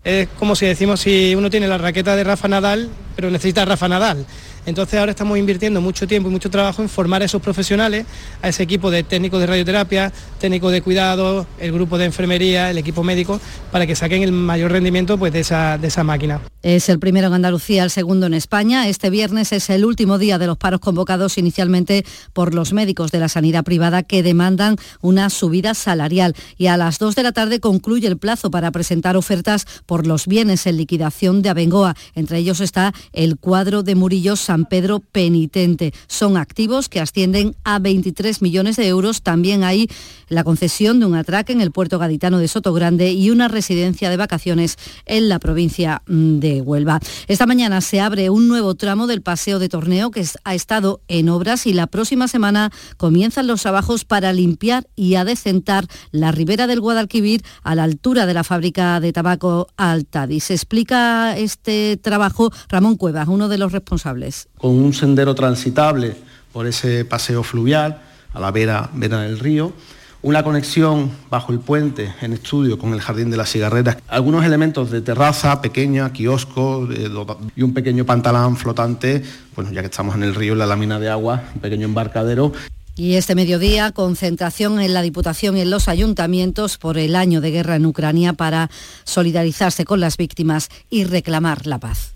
Es como si decimos si uno tiene la raqueta de Rafa Nadal, pero necesita Rafa Nadal. Entonces ahora estamos invirtiendo mucho tiempo y mucho trabajo en formar a esos profesionales, a ese equipo de técnicos de radioterapia, técnicos de cuidado, el grupo de enfermería, el equipo médico, para que saquen el mayor rendimiento pues, de, esa, de esa máquina. Es el primero en Andalucía, el segundo en España. Este viernes es el último día de los paros convocados inicialmente por los médicos de la sanidad privada que demandan una subida salarial. Y a las 2 de la tarde concluye el plazo para presentar ofertas por los bienes en liquidación de Abengoa. Entre ellos está el cuadro de Murillo San Pedro Penitente. Son activos que ascienden a 23 millones de euros. También hay la concesión de un atraque en el puerto gaditano de Sotogrande y una residencia de vacaciones en la provincia de Huelva. Esta mañana se abre un nuevo tramo del paseo de torneo que ha estado en obras y la próxima semana comienzan los trabajos para limpiar y adecentar la ribera del Guadalquivir a la altura de la fábrica de tabaco Se Explica este trabajo Ramón Cuevas, uno de los responsables. Con un sendero transitable por ese paseo fluvial a la vera, del río una conexión bajo el puente en estudio con el Jardín de las Cigarreras, algunos elementos de terraza pequeña, kiosco y un pequeño pantalán flotante, bueno, ya que estamos en el río, en la lámina de agua, un pequeño embarcadero. Y este mediodía, concentración en la Diputación y en los ayuntamientos por el año de guerra en Ucrania para solidarizarse con las víctimas y reclamar la paz.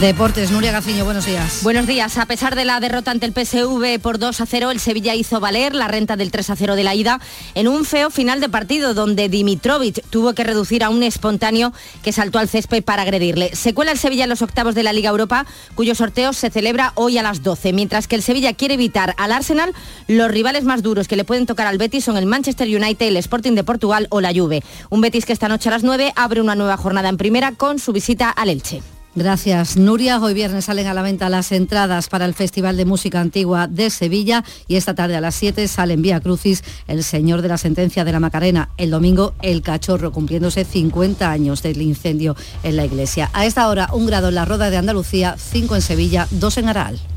Deportes, Nuria Gaciño, buenos días. Buenos días. A pesar de la derrota ante el PSV por 2 a 0, el Sevilla hizo valer la renta del 3 a 0 de la ida en un feo final de partido donde Dimitrovic tuvo que reducir a un espontáneo que saltó al césped para agredirle. Se cuela el Sevilla en los octavos de la Liga Europa, cuyo sorteo se celebra hoy a las 12, mientras que el Sevilla quiere evitar al Arsenal los rivales más duros que le pueden tocar al Betis son el Manchester United, el Sporting de Portugal o la Juve. Un Betis que esta noche a las 9 abre una nueva jornada en primera con su visita al Elche. Gracias, Nuria. Hoy viernes salen a la venta las entradas para el Festival de Música Antigua de Sevilla y esta tarde a las 7 sale en Vía Crucis El Señor de la Sentencia de la Macarena. El domingo El Cachorro, cumpliéndose 50 años del incendio en la iglesia. A esta hora, un grado en la Roda de Andalucía, 5 en Sevilla, 2 en Aral.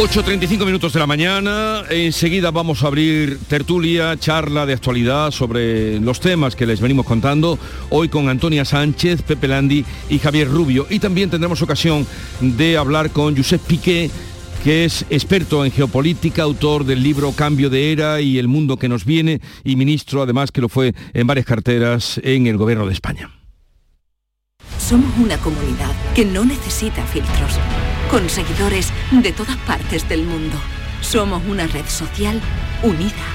8.35 minutos de la mañana, enseguida vamos a abrir tertulia, charla de actualidad sobre los temas que les venimos contando, hoy con Antonia Sánchez, Pepe Landi y Javier Rubio. Y también tendremos ocasión de hablar con Josep Piqué, que es experto en geopolítica, autor del libro Cambio de Era y el mundo que nos viene, y ministro además que lo fue en varias carteras en el gobierno de España. Somos una comunidad que no necesita filtros con seguidores de todas partes del mundo. Somos una red social unida,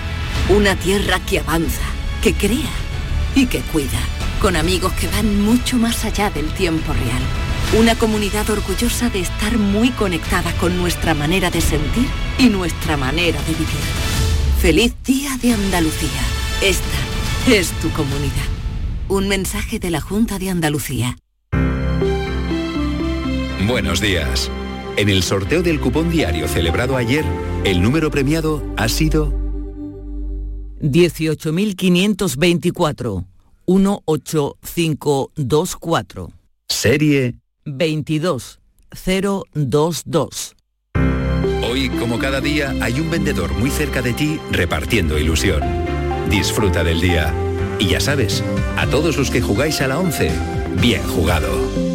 una tierra que avanza, que crea y que cuida, con amigos que van mucho más allá del tiempo real. Una comunidad orgullosa de estar muy conectada con nuestra manera de sentir y nuestra manera de vivir. Feliz Día de Andalucía. Esta es tu comunidad. Un mensaje de la Junta de Andalucía. Buenos días. En el sorteo del cupón diario celebrado ayer, el número premiado ha sido 18.524 18524. Serie 22022. Hoy, como cada día, hay un vendedor muy cerca de ti repartiendo ilusión. Disfruta del día. Y ya sabes, a todos los que jugáis a la 11, bien jugado.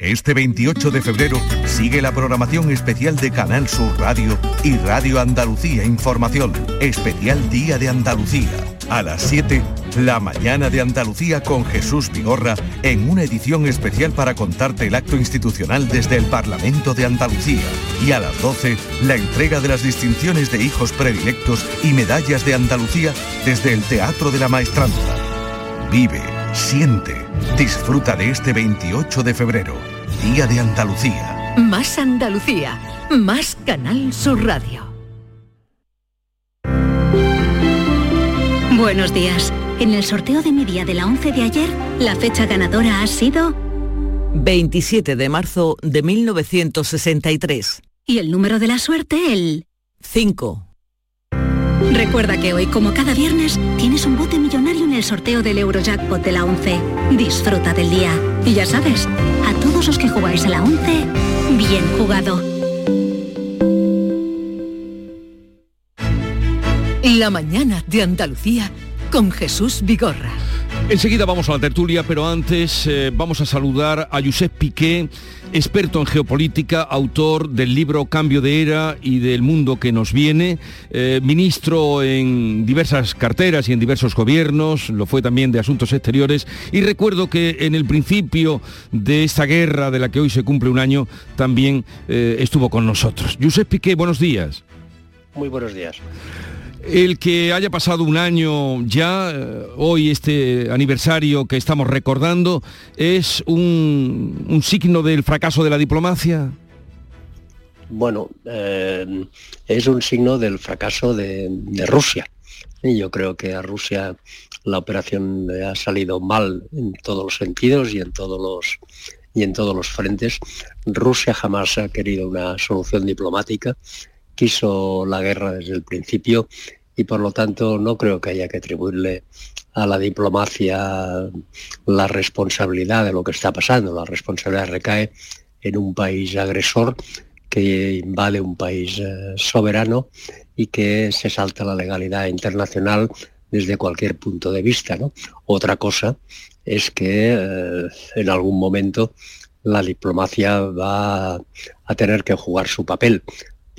Este 28 de febrero sigue la programación especial de Canal Sur Radio y Radio Andalucía Información, especial Día de Andalucía. A las 7, la mañana de Andalucía con Jesús Vigorra en una edición especial para contarte el acto institucional desde el Parlamento de Andalucía. Y a las 12, la entrega de las distinciones de hijos predilectos y medallas de Andalucía desde el Teatro de la Maestranza. Vive, siente, disfruta de este 28 de febrero, Día de Andalucía. Más Andalucía, más Canal Sur Radio. Buenos días. En el sorteo de mi día de la 11 de ayer, la fecha ganadora ha sido 27 de marzo de 1963. y el número de la suerte el 5. Recuerda que hoy, como cada viernes, tienes un bote millonario en el sorteo del Eurojackpot de la 11. Disfruta del día. Y ya sabes, a todos los que jugáis a la 11, bien jugado. La mañana de Andalucía con Jesús Vigorra. Enseguida vamos a la tertulia, pero antes eh, vamos a saludar a Josep Piqué, experto en geopolítica, autor del libro Cambio de Era y del mundo que nos viene, eh, ministro en diversas carteras y en diversos gobiernos, lo fue también de Asuntos Exteriores, y recuerdo que en el principio de esta guerra de la que hoy se cumple un año, también eh, estuvo con nosotros. Josep Piqué, buenos días. Muy buenos días. El que haya pasado un año ya, eh, hoy este aniversario que estamos recordando, ¿es un, signo del fracaso de la diplomacia? Bueno, eh, es un signo del fracaso de, Rusia. Y yo creo que a Rusia la operación ha salido mal en todos los sentidos y en todos los y en todos los frentes. Rusia jamás ha querido una solución diplomática, quiso la guerra desde el principio y por lo tanto no creo que haya que atribuirle a la diplomacia la responsabilidad de lo que está pasando. La responsabilidad recae en un país agresor que invade un país eh, soberano y que se salta la legalidad internacional desde cualquier punto de vista. Otra cosa es que eh, en algún momento la diplomacia va a tener que jugar su papel,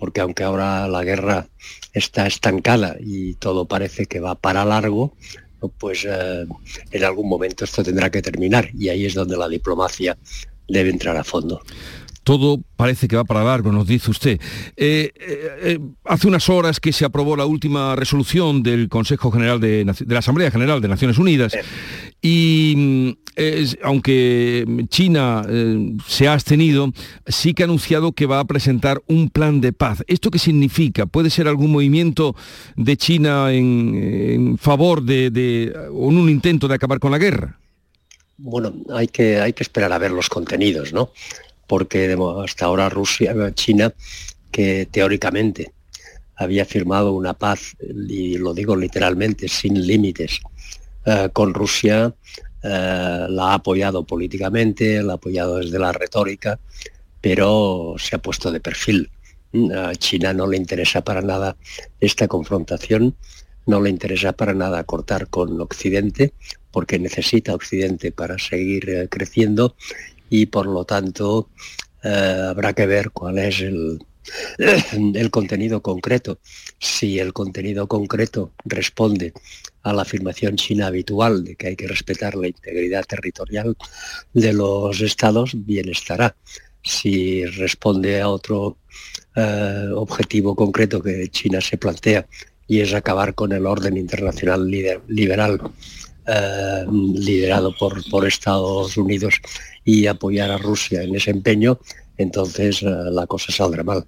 porque aunque ahora la guerra está estancada y todo parece que va para largo, pues eh, en algún momento esto tendrá que terminar y ahí es donde la diplomacia debe entrar a fondo. Todo parece que va para largo, nos dice usted. Eh, eh, hace unas horas que se aprobó la última resolución del Consejo General de, la Asamblea General de Naciones Unidas y aunque China se ha abstenido, sí que ha anunciado que va a presentar un plan de paz. ¿Esto qué significa? ¿Puede ser algún movimiento de China en, favor de, de un intento de acabar con la guerra? Bueno, hay que, hay que esperar a ver los contenidos, ¿no? Porque hasta ahora Rusia, China, que teóricamente había firmado una paz, y lo digo literalmente, sin límites, eh, con Rusia, eh, la ha apoyado políticamente, la ha apoyado desde la retórica, pero se ha puesto de perfil. A China no le interesa para nada esta confrontación, no le interesa para nada cortar con Occidente, porque necesita Occidente para seguir eh, creciendo y por lo tanto eh, habrá que ver cuál es el, el contenido concreto. Si el contenido concreto responde a la afirmación china habitual de que hay que respetar la integridad territorial de los estados, bien estará. Si responde a otro eh, objetivo concreto que China se plantea y es acabar con el orden internacional liberal eh, liderado por, por Estados Unidos y apoyar a Rusia en ese empeño, entonces eh, la cosa saldrá mal.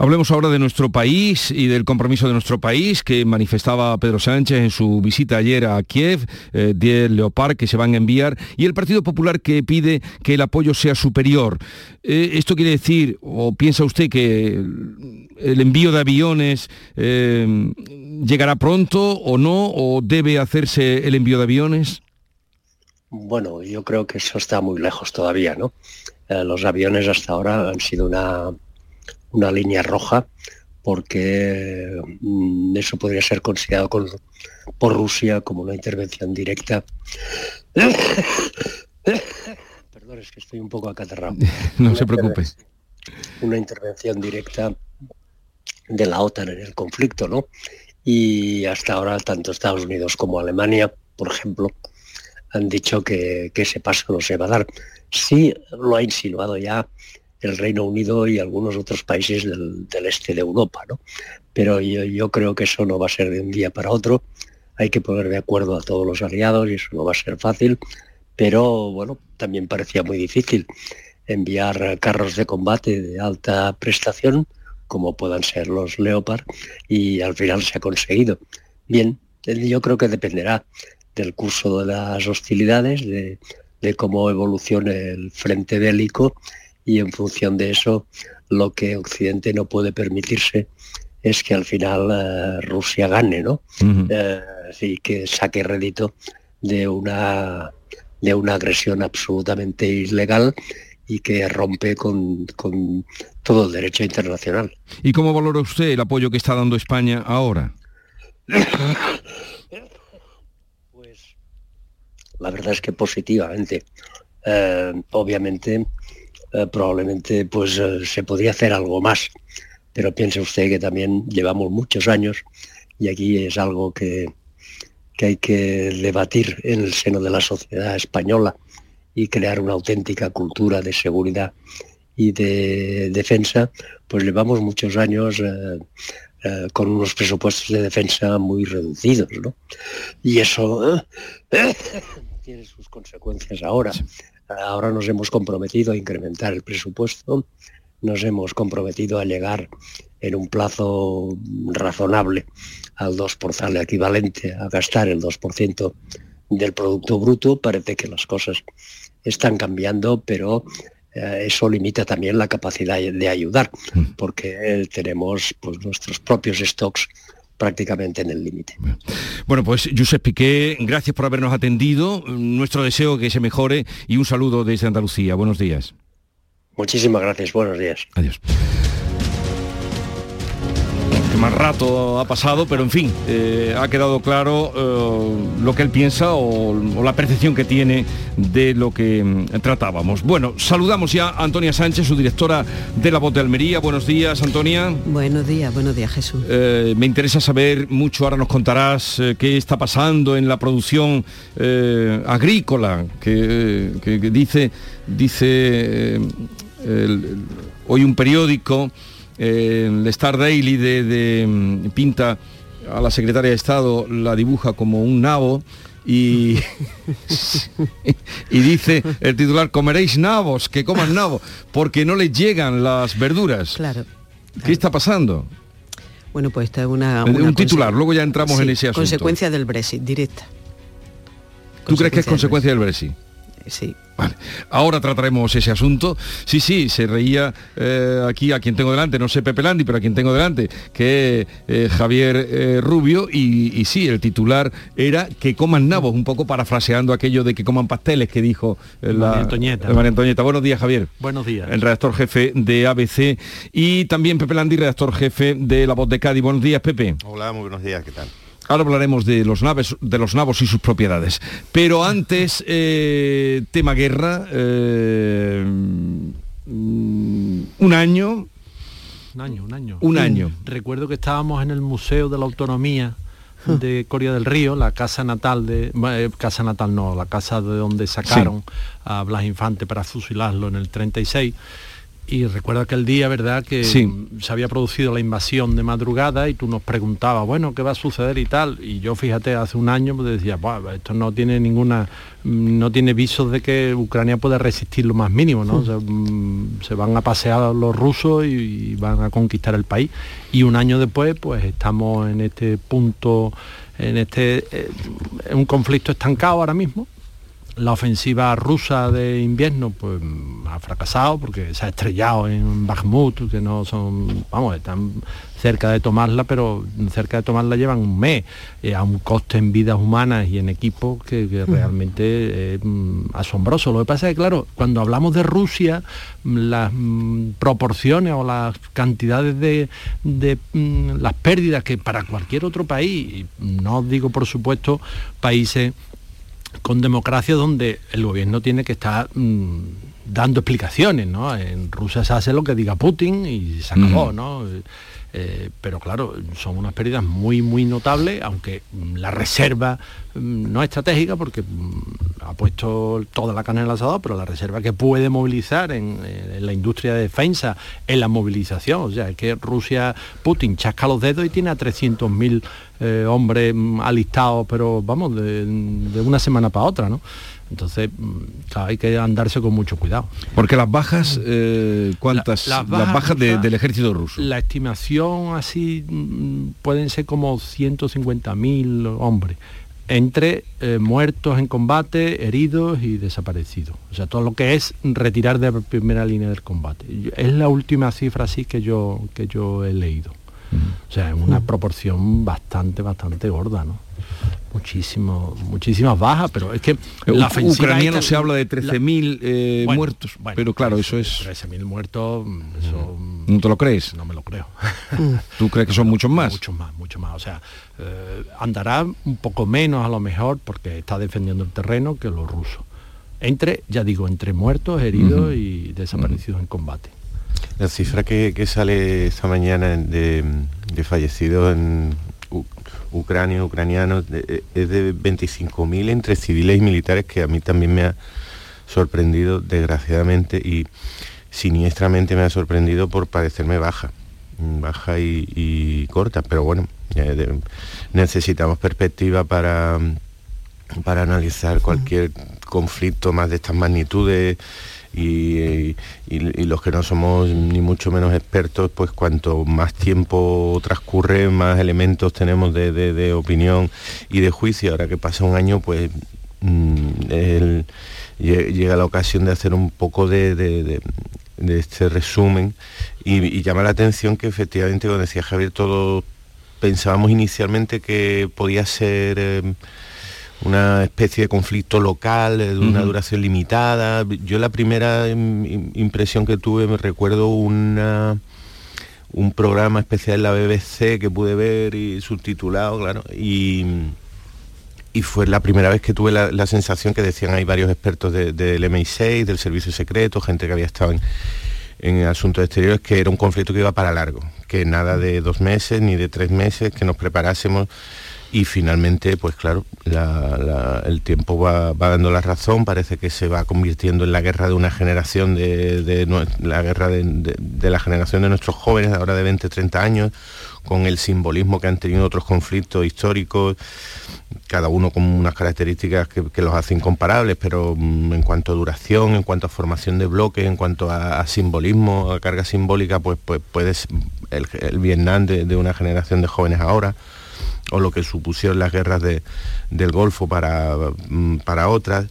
Hablemos ahora de nuestro país y del compromiso de nuestro país que manifestaba Pedro Sánchez en su visita ayer a Kiev, 10 eh, Leopard que se van a enviar y el Partido Popular que pide que el apoyo sea superior. Eh, ¿Esto quiere decir, o piensa usted que el envío de aviones eh, llegará pronto o no, o debe hacerse el envío de aviones? Bueno, yo creo que eso está muy lejos todavía, ¿no? Los aviones hasta ahora han sido una una línea roja porque mm, eso podría ser considerado por Rusia como una intervención directa. Perdón, es que estoy un poco acatarrado. No se preocupe. Una intervención directa de la OTAN en el conflicto, ¿no? Y hasta ahora tanto Estados Unidos como Alemania, por ejemplo, han dicho que, que ese paso no se va a dar. Sí lo ha insinuado ya el Reino Unido y algunos otros países del, este de Europa. ¿no? Pero yo, creo que eso no va a ser de un día para otro. Hay que poner de acuerdo a todos los aliados y eso no va a ser fácil. Pero bueno, también parecía muy difícil enviar carros de combate de alta prestación, como puedan ser los Leopard, y al final se ha conseguido. Bien, yo creo que dependerá del curso de las hostilidades, de, de cómo evolucione el frente bélico y en función de eso lo que Occidente no puede permitirse es que al final eh, Rusia gane, ¿no? y eh, que saque rédito de una, de una agresión absolutamente ilegal y que rompe con, con, todo el derecho internacional. ¿Y cómo valora usted el apoyo que está dando España ahora? Pues la verdad es que positivamente. Eh, obviamente eh, probablemente pues eh, se podría hacer algo más. Pero piense usted que también llevamos muchos años y aquí es algo que, que hay que debatir en el seno de la sociedad española y crear una auténtica cultura de seguridad y de defensa, pues llevamos muchos años con unos presupuestos de defensa muy reducidos, ¿no? Y eso tiene sus consecuencias ahora. Ahora nos hemos comprometido a incrementar el presupuesto, nos hemos comprometido a llegar en un plazo razonable al 2%, al equivalente a gastar el 2% del Producto Bruto. Parece que las cosas están cambiando, pero eh, eso limita también la capacidad de ayudar, Mm. porque tenemos pues, nuestros propios stocks prácticamente en el límite. Bueno, pues Josep Piqué, gracias por habernos atendido. Nuestro deseo que se mejore y un saludo desde Andalucía. Buenos días. Muchísimas gracias, buenos días. Adiós. Más rato ha pasado, pero en fin, eh, ha quedado claro eh, lo que él piensa o, o la percepción que tiene de lo que mm, tratábamos. Bueno, saludamos ya a Antonia Sánchez, su directora de la Voz de Almería. Buenos días, Antonia. Buenos días, buenos días, Jesús. Eh, me interesa saber mucho, ahora nos contarás qué está pasando en la producción agrícola, que, que- que dice, dice el- hoy un periódico, el Star Daily, de, de, mm, pinta a la secretaria de Estado, la dibuja como un nabo. Y, y dice el titular, comeréis nabos, que coman nabos, porque no les llegan las verduras. Claro. ¿Qué está pasando? Bueno, pues esta es una... Un titular, luego ya entramos Sí, en ese asunto. Consecuencia del Brexit, directa. ¿Tú crees que es consecuencia consecuencia del Brexit? Sí. Vale. Ahora trataremos ese asunto. Sí, sí, se reía eh, aquí a quien tengo delante, no sé Pepe Landi, pero a quien tengo delante, que eh, Javier eh, Rubio, y, y sí, el titular era que coman nabos, un poco parafraseando aquello de que coman pasteles que dijo eh, la María Antoñeta. María Antoñeta. Buenos días, Javier. Buenos días. El redactor jefe de ABC y también Pepe Landi, redactor jefe de La Voz de Cádiz. Buenos días, Pepe. Hola, muy buenos días, ¿qué tal? Ahora hablaremos de los naves, de los nabos y sus propiedades. Pero antes, eh, tema guerra, eh, un año. Un año, un año. Un año. Recuerdo que estábamos en el Museo de la Autonomía de Coria del Río, la casa natal de... eh, casa natal no, la casa de donde sacaron a Blas Infante para fusilarlo en el 36. Y recuerdo aquel día, ¿verdad?, que Sí. se había producido la invasión de madrugada y tú nos preguntabas, bueno, ¿qué va a suceder y tal? Y yo, fíjate, hace un año pues, decía, "Buah, esto no tiene ninguna, no tiene visos de que Ucrania pueda resistir lo más mínimo, ¿no? Sea, mm, se van a pasear los rusos y, y van a conquistar el país. Y un año después, pues estamos en este punto, en este, eh, un conflicto estancado ahora mismo, la ofensiva rusa de invierno pues ha fracasado porque se ha estrellado en Bakhmut, que no son, vamos, están cerca de tomarla, pero cerca de tomarla llevan un mes, eh, a un coste en vidas humanas y en equipo que, que realmente es mm, asombroso. Lo que pasa es que, claro, cuando hablamos de Rusia, mm, las mm, proporciones o las cantidades de, de, mm, las pérdidas que para cualquier otro país, y no digo por supuesto países con democracia donde el gobierno tiene que estar mm, dando explicaciones, ¿no? En Rusia se hace lo que diga Putin y se acabó, Mm. ¿no? Eh, pero claro, son unas pérdidas muy, muy notables, aunque mm, la reserva mm, no estratégica, porque mm, ha puesto toda la carne en el pero la reserva que puede movilizar en, en la industria de defensa, en la movilización, o sea, es que Rusia, Putin chasca los dedos y tiene a 300.000 eh, hombres alistados, pero vamos, de, de una semana para otra, ¿no? Entonces, mm, claro, hay que andarse con mucho cuidado. Porque las bajas, eh, ¿cuántas? La- las bajas, de- del ejército ruso. La estimación así mm, pueden ser como 150.000 hombres, entre eh, muertos en combate, heridos y desaparecidos. O sea, todo lo que es retirar de primera línea del combate. Es la última cifra así que yo, que yo he leído. O sea, es una proporción bastante, bastante gorda, ¿no? Muchísimo, muchísimas bajas, pero es que la U- ofensiva ucraniano se habla de la- 13.000 eh, Bueno, muertos, bueno, pero claro, eso es... 13.000 muertos, eso ¿No te lo crees? no me lo creo. ¿Tú crees que son muchos más? Mucho más, mucho más. O sea, eh, andará un poco menos a lo mejor porque está defendiendo el terreno que los rusos. Entre, ya digo, entre muertos, heridos y desaparecidos en combate. La cifra que, que sale esta mañana de, de fallecidos en U- Ucrania, ucranianos, de- es de 25.000 entre civiles y militares, que a mí también me ha sorprendido, desgraciadamente, y siniestramente me ha sorprendido por parecerme baja, baja y, y corta, pero bueno, eh, necesitamos perspectiva para, para analizar cualquier conflicto más de estas magnitudes y, los que no somos ni mucho menos expertos, pues cuanto más tiempo transcurre, más elementos tenemos de, de- opinión y de juicio. Ahora que pasa un año, pues mm, llega la ocasión de hacer un poco de, de, este resumen y, llama la atención que efectivamente, como decía Javier, todo pensábamos inicialmente que podía ser eh, una especie de conflicto local, de una duración limitada. Yo la primera impresión que tuve, me recuerdo una un programa especial en la BBC que pude ver y subtitulado, claro, y, y fue la primera vez que tuve la, sensación que decían hay varios expertos del MI6, del servicio secreto, gente que había estado en, en asuntos exteriores, que era un conflicto que iba para largo, que nada de dos meses ni de tres meses, que nos preparásemos y finalmente, pues claro, el tiempo va, dando la razón, parece que se va convirtiendo en la guerra de una generación, de, la guerra de, la generación de nuestros jóvenes, ahora de 20, 30 años, con el simbolismo que han tenido otros conflictos históricos, cada uno con unas características que, los hacen incomparables, pero mm, en cuanto a duración, en cuanto a formación de bloques, en cuanto a, simbolismo, a carga simbólica, pues, pues puede el, el Vietnam de una generación de jóvenes ahora o lo que supusieron las guerras del Golfo para, mm, para otras.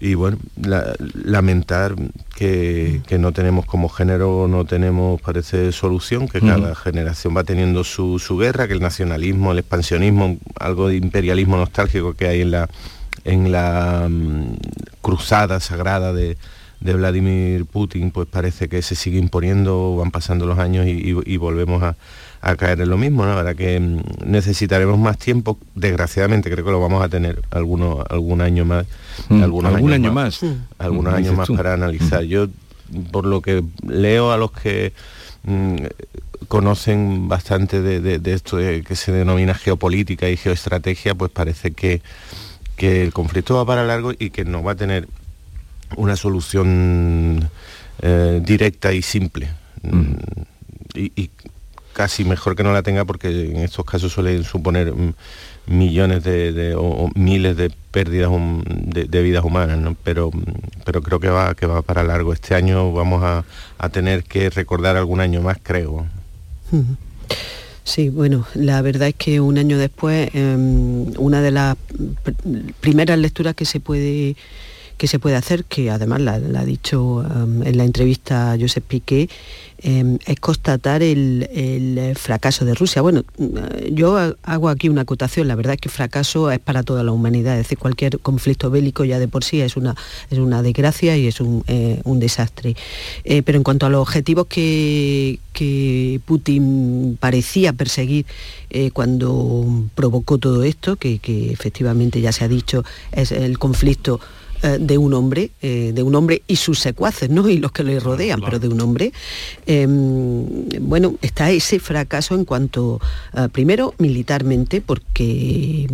Y bueno, lamentar que, no tenemos como género, no tenemos, parece, solución, que cada generación va teniendo su, guerra, que el nacionalismo, el expansionismo, algo de imperialismo nostálgico que hay en la, en la mm, cruzada sagrada de, Vladimir Putin, pues parece que se sigue imponiendo, van pasando los años y volvemos a, a caer en lo mismo, ¿no? Ahora que mm, necesitaremos más tiempo, desgraciadamente creo que lo vamos a tener algunos, algún año más. Mm, algún año más. Algunos años más para analizar. Yo, por lo que leo a los que mm, conocen bastante de, esto que se denomina geopolítica y geoestrategia, pues parece que, que el conflicto va para largo y que no va a tener una solución eh, directa y simple. y, casi mejor que no la tenga porque en estos casos suelen suponer mm, millones de, o, miles de pérdidas de, vidas humanas, pero, mm, pero creo que va, que va para largo. Este año vamos a, tener que recordar algún año más, creo. Sí, bueno, la verdad es que un año después, em, una de las primeras lecturas que se puede que se puede hacer, que además la, ha dicho em, en la entrevista Josep Piqué, Em, es constatar el, fracaso de Rusia. Bueno, yo hago aquí una acotación, la verdad es que fracaso es para toda la humanidad, es decir, cualquier conflicto bélico ya de por sí es una, es una desgracia y es un, eh, desastre. Eh, pero en cuanto a los objetivos que, Putin parecía perseguir eh, cuando provocó todo esto, que efectivamente ya se ha dicho, es el conflicto eh, de un hombre, eh, de un hombre y sus secuaces, ¿no? Y los que le rodean, pero de un hombre. Em, bueno, está ese fracaso en cuanto, eh, primero, militarmente, porque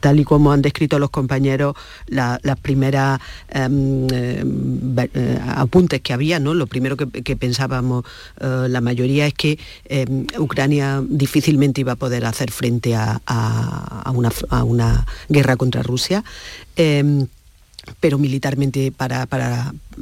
tal y como han descrito los compañeros, las primeras em, apuntes que había, ¿no? Lo primero que, pensábamos la mayoría es que em, Ucrania difícilmente iba a poder hacer frente a, una, a una, guerra contra Rusia pero militarmente para,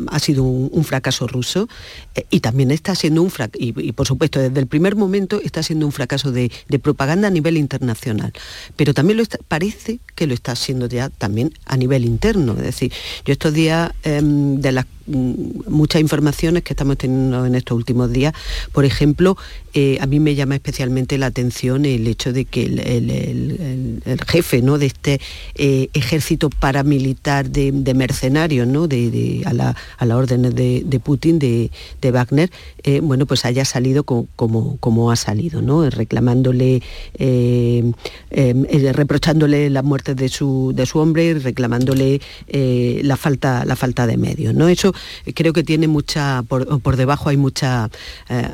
ha sido un, fracaso ruso eh, y también está siendo un fracaso, y, por supuesto desde el primer momento está siendo un fracaso de, propaganda a nivel internacional, pero también lo parece que lo está haciendo ya también a nivel interno. Es decir, yo estos días em, de las mm, muchas informaciones que estamos teniendo en estos últimos días, por ejemplo, eh, a mí me llama especialmente la atención el hecho de que el, jefe ¿no? de este eh, ejército paramilitar de, mercenarios ¿no? de, a, la, a las órdenes de, Putin, de, Wagner, eh, bueno, pues haya salido como, como, ha salido, ¿no? reclamándole, reprochándole la muerte de su, de su hombre, reclamándole eh, la, falta, la falta de medios. ¿no? Eso creo que tiene mucha, por, debajo hay mucha, eh,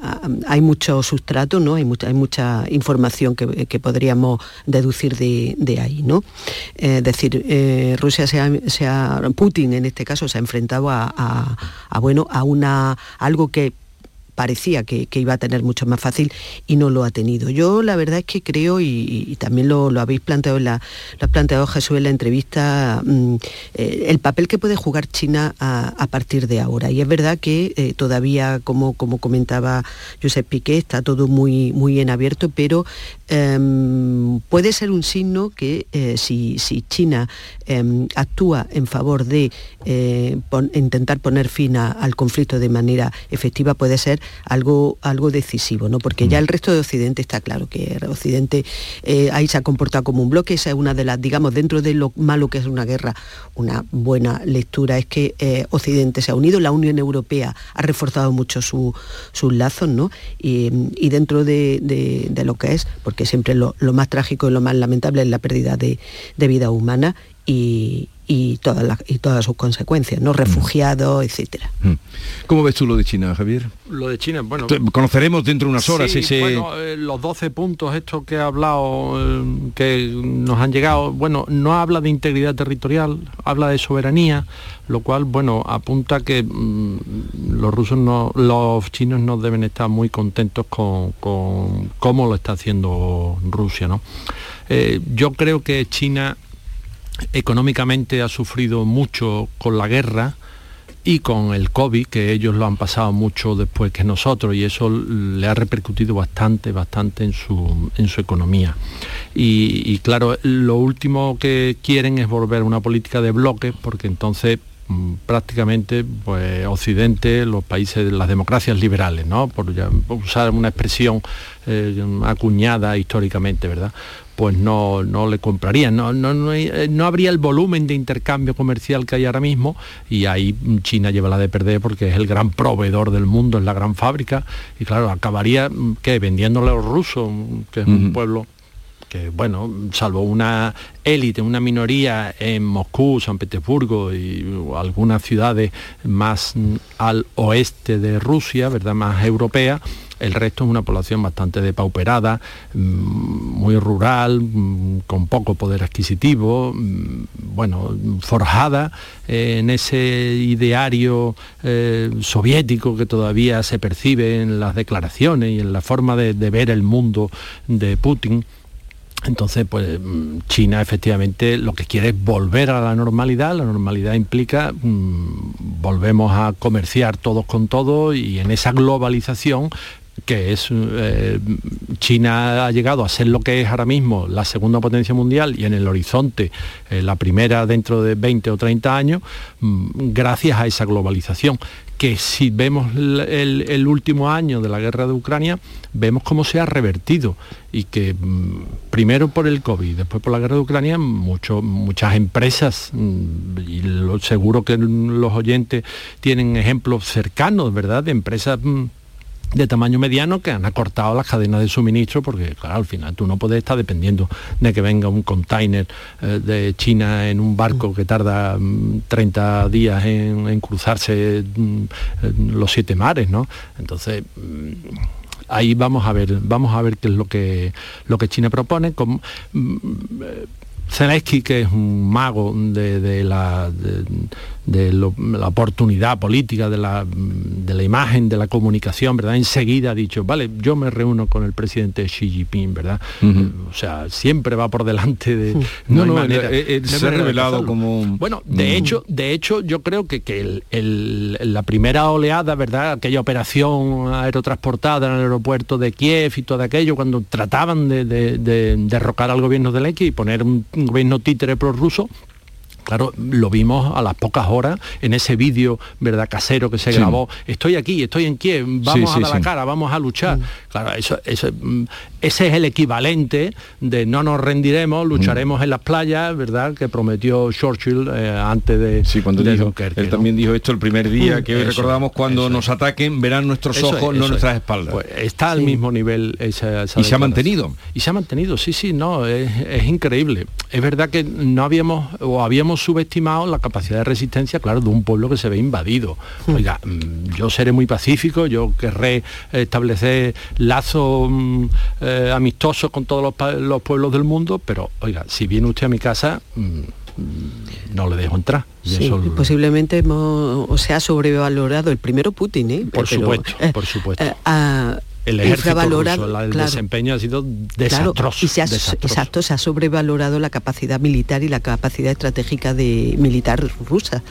hay mucho sustrato, ¿no? hay, mucha, hay mucha información que, podríamos deducir de, ahí. ¿no? es decir, eh, Rusia se Putin en este caso se ha enfrentado a, bueno, a, una, algo que parecía que, iba a tener mucho más fácil y no lo ha tenido. Yo la verdad es que creo, y, también lo, habéis planteado, la, lo has planteado Jesús en la entrevista, mm, eh, el papel que puede jugar China a, partir de ahora. Y es verdad que eh, todavía, como, como comentaba Josep Piqué, está todo muy, muy en abierto, pero em, puede ser un signo que eh, si, si, China em, actúa en favor de intentar poner fin al conflicto de manera efectiva, puede ser algo, algo decisivo, ¿no? porque ya mm. el resto de Occidente está claro que Occidente ahí se ha comportado como un bloque, esa es una de las, digamos, dentro de lo malo que es una guerra, una buena lectura es que eh, Occidente se ha unido, la Unión Europea ha reforzado mucho sus lazos, ¿no? Y, dentro de, lo que es, porque siempre lo, más trágico y lo más lamentable es la pérdida de, vida humana y, y todas, las, y todas sus consecuencias, ¿no? Refugiados, etcétera. Mm. ¿Cómo ves tú lo de China, Javier? Lo de China, bueno... Conoceremos dentro de unas horas ese... Bueno, eh, los 12 puntos estos que ha hablado, eh, que nos han llegado, bueno, no habla de integridad territorial, habla de soberanía, lo cual, bueno, apunta que mm, los rusos, no, los chinos no deben estar muy contentos con, cómo lo está haciendo Rusia, ¿no? Eh, yo creo que China económicamente ha sufrido mucho con la guerra y con el COVID, que ellos lo han pasado mucho después que nosotros y eso le ha repercutido bastante, bastante en su, en su economía. Y, claro, lo último que quieren es volver a una política de bloques, porque entonces mm, prácticamente pues Occidente, los países, las democracias liberales, ¿no? por, usar una expresión eh, acuñada históricamente, ¿verdad? Pues no, no le comprarían. No, no, eh, no, habría el volumen de intercambio comercial que hay ahora mismo y ahí China lleva la de perder porque es el gran proveedor del mundo, es la gran fábrica y claro, acabaría mm, que vendiéndole a los rusos, que es un pueblo que bueno, salvo una élite, una minoría en Moscú, San Petersburgo y algunas ciudades más mm, al oeste de Rusia, ¿verdad? Más europea, el resto es una población bastante depauperada, mm, muy rural, mm, con poco poder adquisitivo, mm, bueno, forjada en ese ideario eh, soviético que todavía se percibe en las declaraciones y en la forma de ver el mundo de Putin. Entonces, pues China efectivamente lo que quiere es volver a la normalidad. La normalidad implica volvemos a comerciar todos con todos y en esa globalización que es eh, China ha llegado a ser lo que es ahora mismo la segunda potencia mundial y en el horizonte eh, la primera dentro de 20 o 30 años, mm, gracias a esa globalización que si vemos el, último año de la guerra de Ucrania, vemos cómo se ha revertido y que mm, primero por el COVID, después por la guerra de Ucrania, muchas empresas, mm, y lo, seguro que los oyentes tienen ejemplos cercanos, ¿verdad?, de empresas de tamaño mediano que han acortado las cadenas de suministro porque claro, al final tú no puedes estar dependiendo de que venga un container eh, de China en un barco que tarda 30 mm, días en, cruzarse mm, los siete mares, ¿no? Entonces mm, ahí vamos a ver, vamos a ver qué es lo que lo que China propone. Con, Zelensky, que es un mago de, la, de, la, oportunidad política, de la, de la, imagen, de la comunicación, ¿verdad? Enseguida ha dicho, vale, yo me reúno con el presidente Xi Jinping, ¿verdad? O sea, siempre va por delante de... No, no, se ha revelado como... Bueno, de hecho, de hecho, yo creo que, que la primera oleada, ¿verdad? Aquella operación aerotransportada en el aeropuerto de Kiev y todo aquello, cuando trataban de, derrocar al gobierno de Zelensky y poner un un gobierno títere prorruso Claro, lo vimos a las pocas horas en ese vídeo, ¿verdad? Casero que se grabó. Estoy aquí, estoy en Kiev, vamos a dar la cara, vamos a luchar. Mm. Claro, eso, mm, ese es el equivalente de no nos rendiremos, lucharemos mm. en las playas, ¿verdad? Que prometió Churchill eh, antes de. Sí, cuando dijo, él también dijo esto el primer día, que hoy recordamos cuando nos ataquen, verán nuestros ojos, no nuestras espaldas. Pues está al mismo nivel esa, Y se ha mantenido. Y se ha mantenido, sí, sí, no, es, es increíble. Es verdad que no habíamos, o habíamos subestimado la capacidad de resistencia, claro, de un pueblo que se ve invadido. Hmm. Oiga, mm, yo seré muy pacífico, yo querré establecer lazos mm, eh, amistosos con todos los, pueblos del mundo, pero oiga, si viene usted a mi casa, mm, mm, no le dejo entrar. Y Sí, eso- posiblemente hemos, o sea, sobrevalorado el primero Putin, ¿eh? por Pero, supuesto, eh, por supuesto. eh, ha el ejército ruso, la- el claro. desempeño ha sido Claro, desastroso. y se ha, desastroso. exacto, se ha sobrevalorado la capacidad militar y la capacidad estratégica de militar rusa.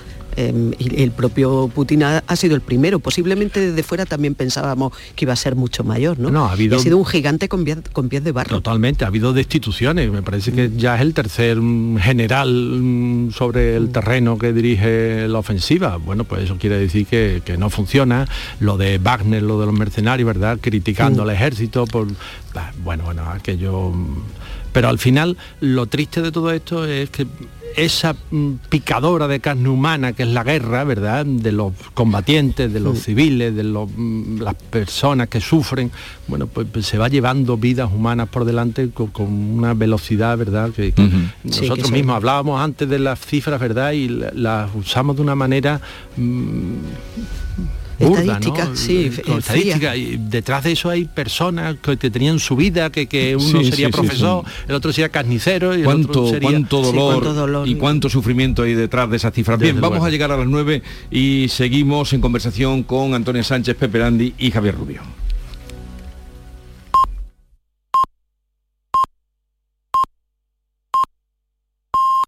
Eh, y el propio Putin ha, ha sido el primero. Posiblemente desde fuera también pensábamos que iba a ser mucho mayor, ¿no? No, ha habido- Y sido un gigante con, pies- con pies de barro. Totalmente, ha habido destituciones, me parece que ya es el tercer mm, general mm, sobre el terreno que dirige la ofensiva. Bueno, pues eso quiere decir que, que no funciona. Lo de Wagner, lo de los mercenarios, ¿verdad? Criticando al ejército por... Bueno, bueno, aquello... mm, Pero al final lo triste de todo esto es que esa mm, picadora de carne humana que es la guerra, ¿verdad? De los combatientes, de los civiles, de los, mm, las personas que sufren, bueno, pues, pues se va llevando vidas humanas por delante con, con una velocidad, ¿verdad? Que, nosotros que sí. mismos hablábamos antes de las cifras, ¿verdad? Y la- las usamos de una manera mm, burda, ¿no? Estadística, sí, Eh, con estadística. Y detrás de eso hay personas que, que tenían su vida, que, que uno Sí, sería sí, profesor, el otro sería carnicero y el cuánto, otro sería... cuánto Sí, dolor, cuánto dolor. y cuánto sufrimiento hay detrás de esas cifras. Bien, vamos a llegar a las 9 y seguimos en conversación con Antonio Sánchez, Pepe Landi y Javier Rubio.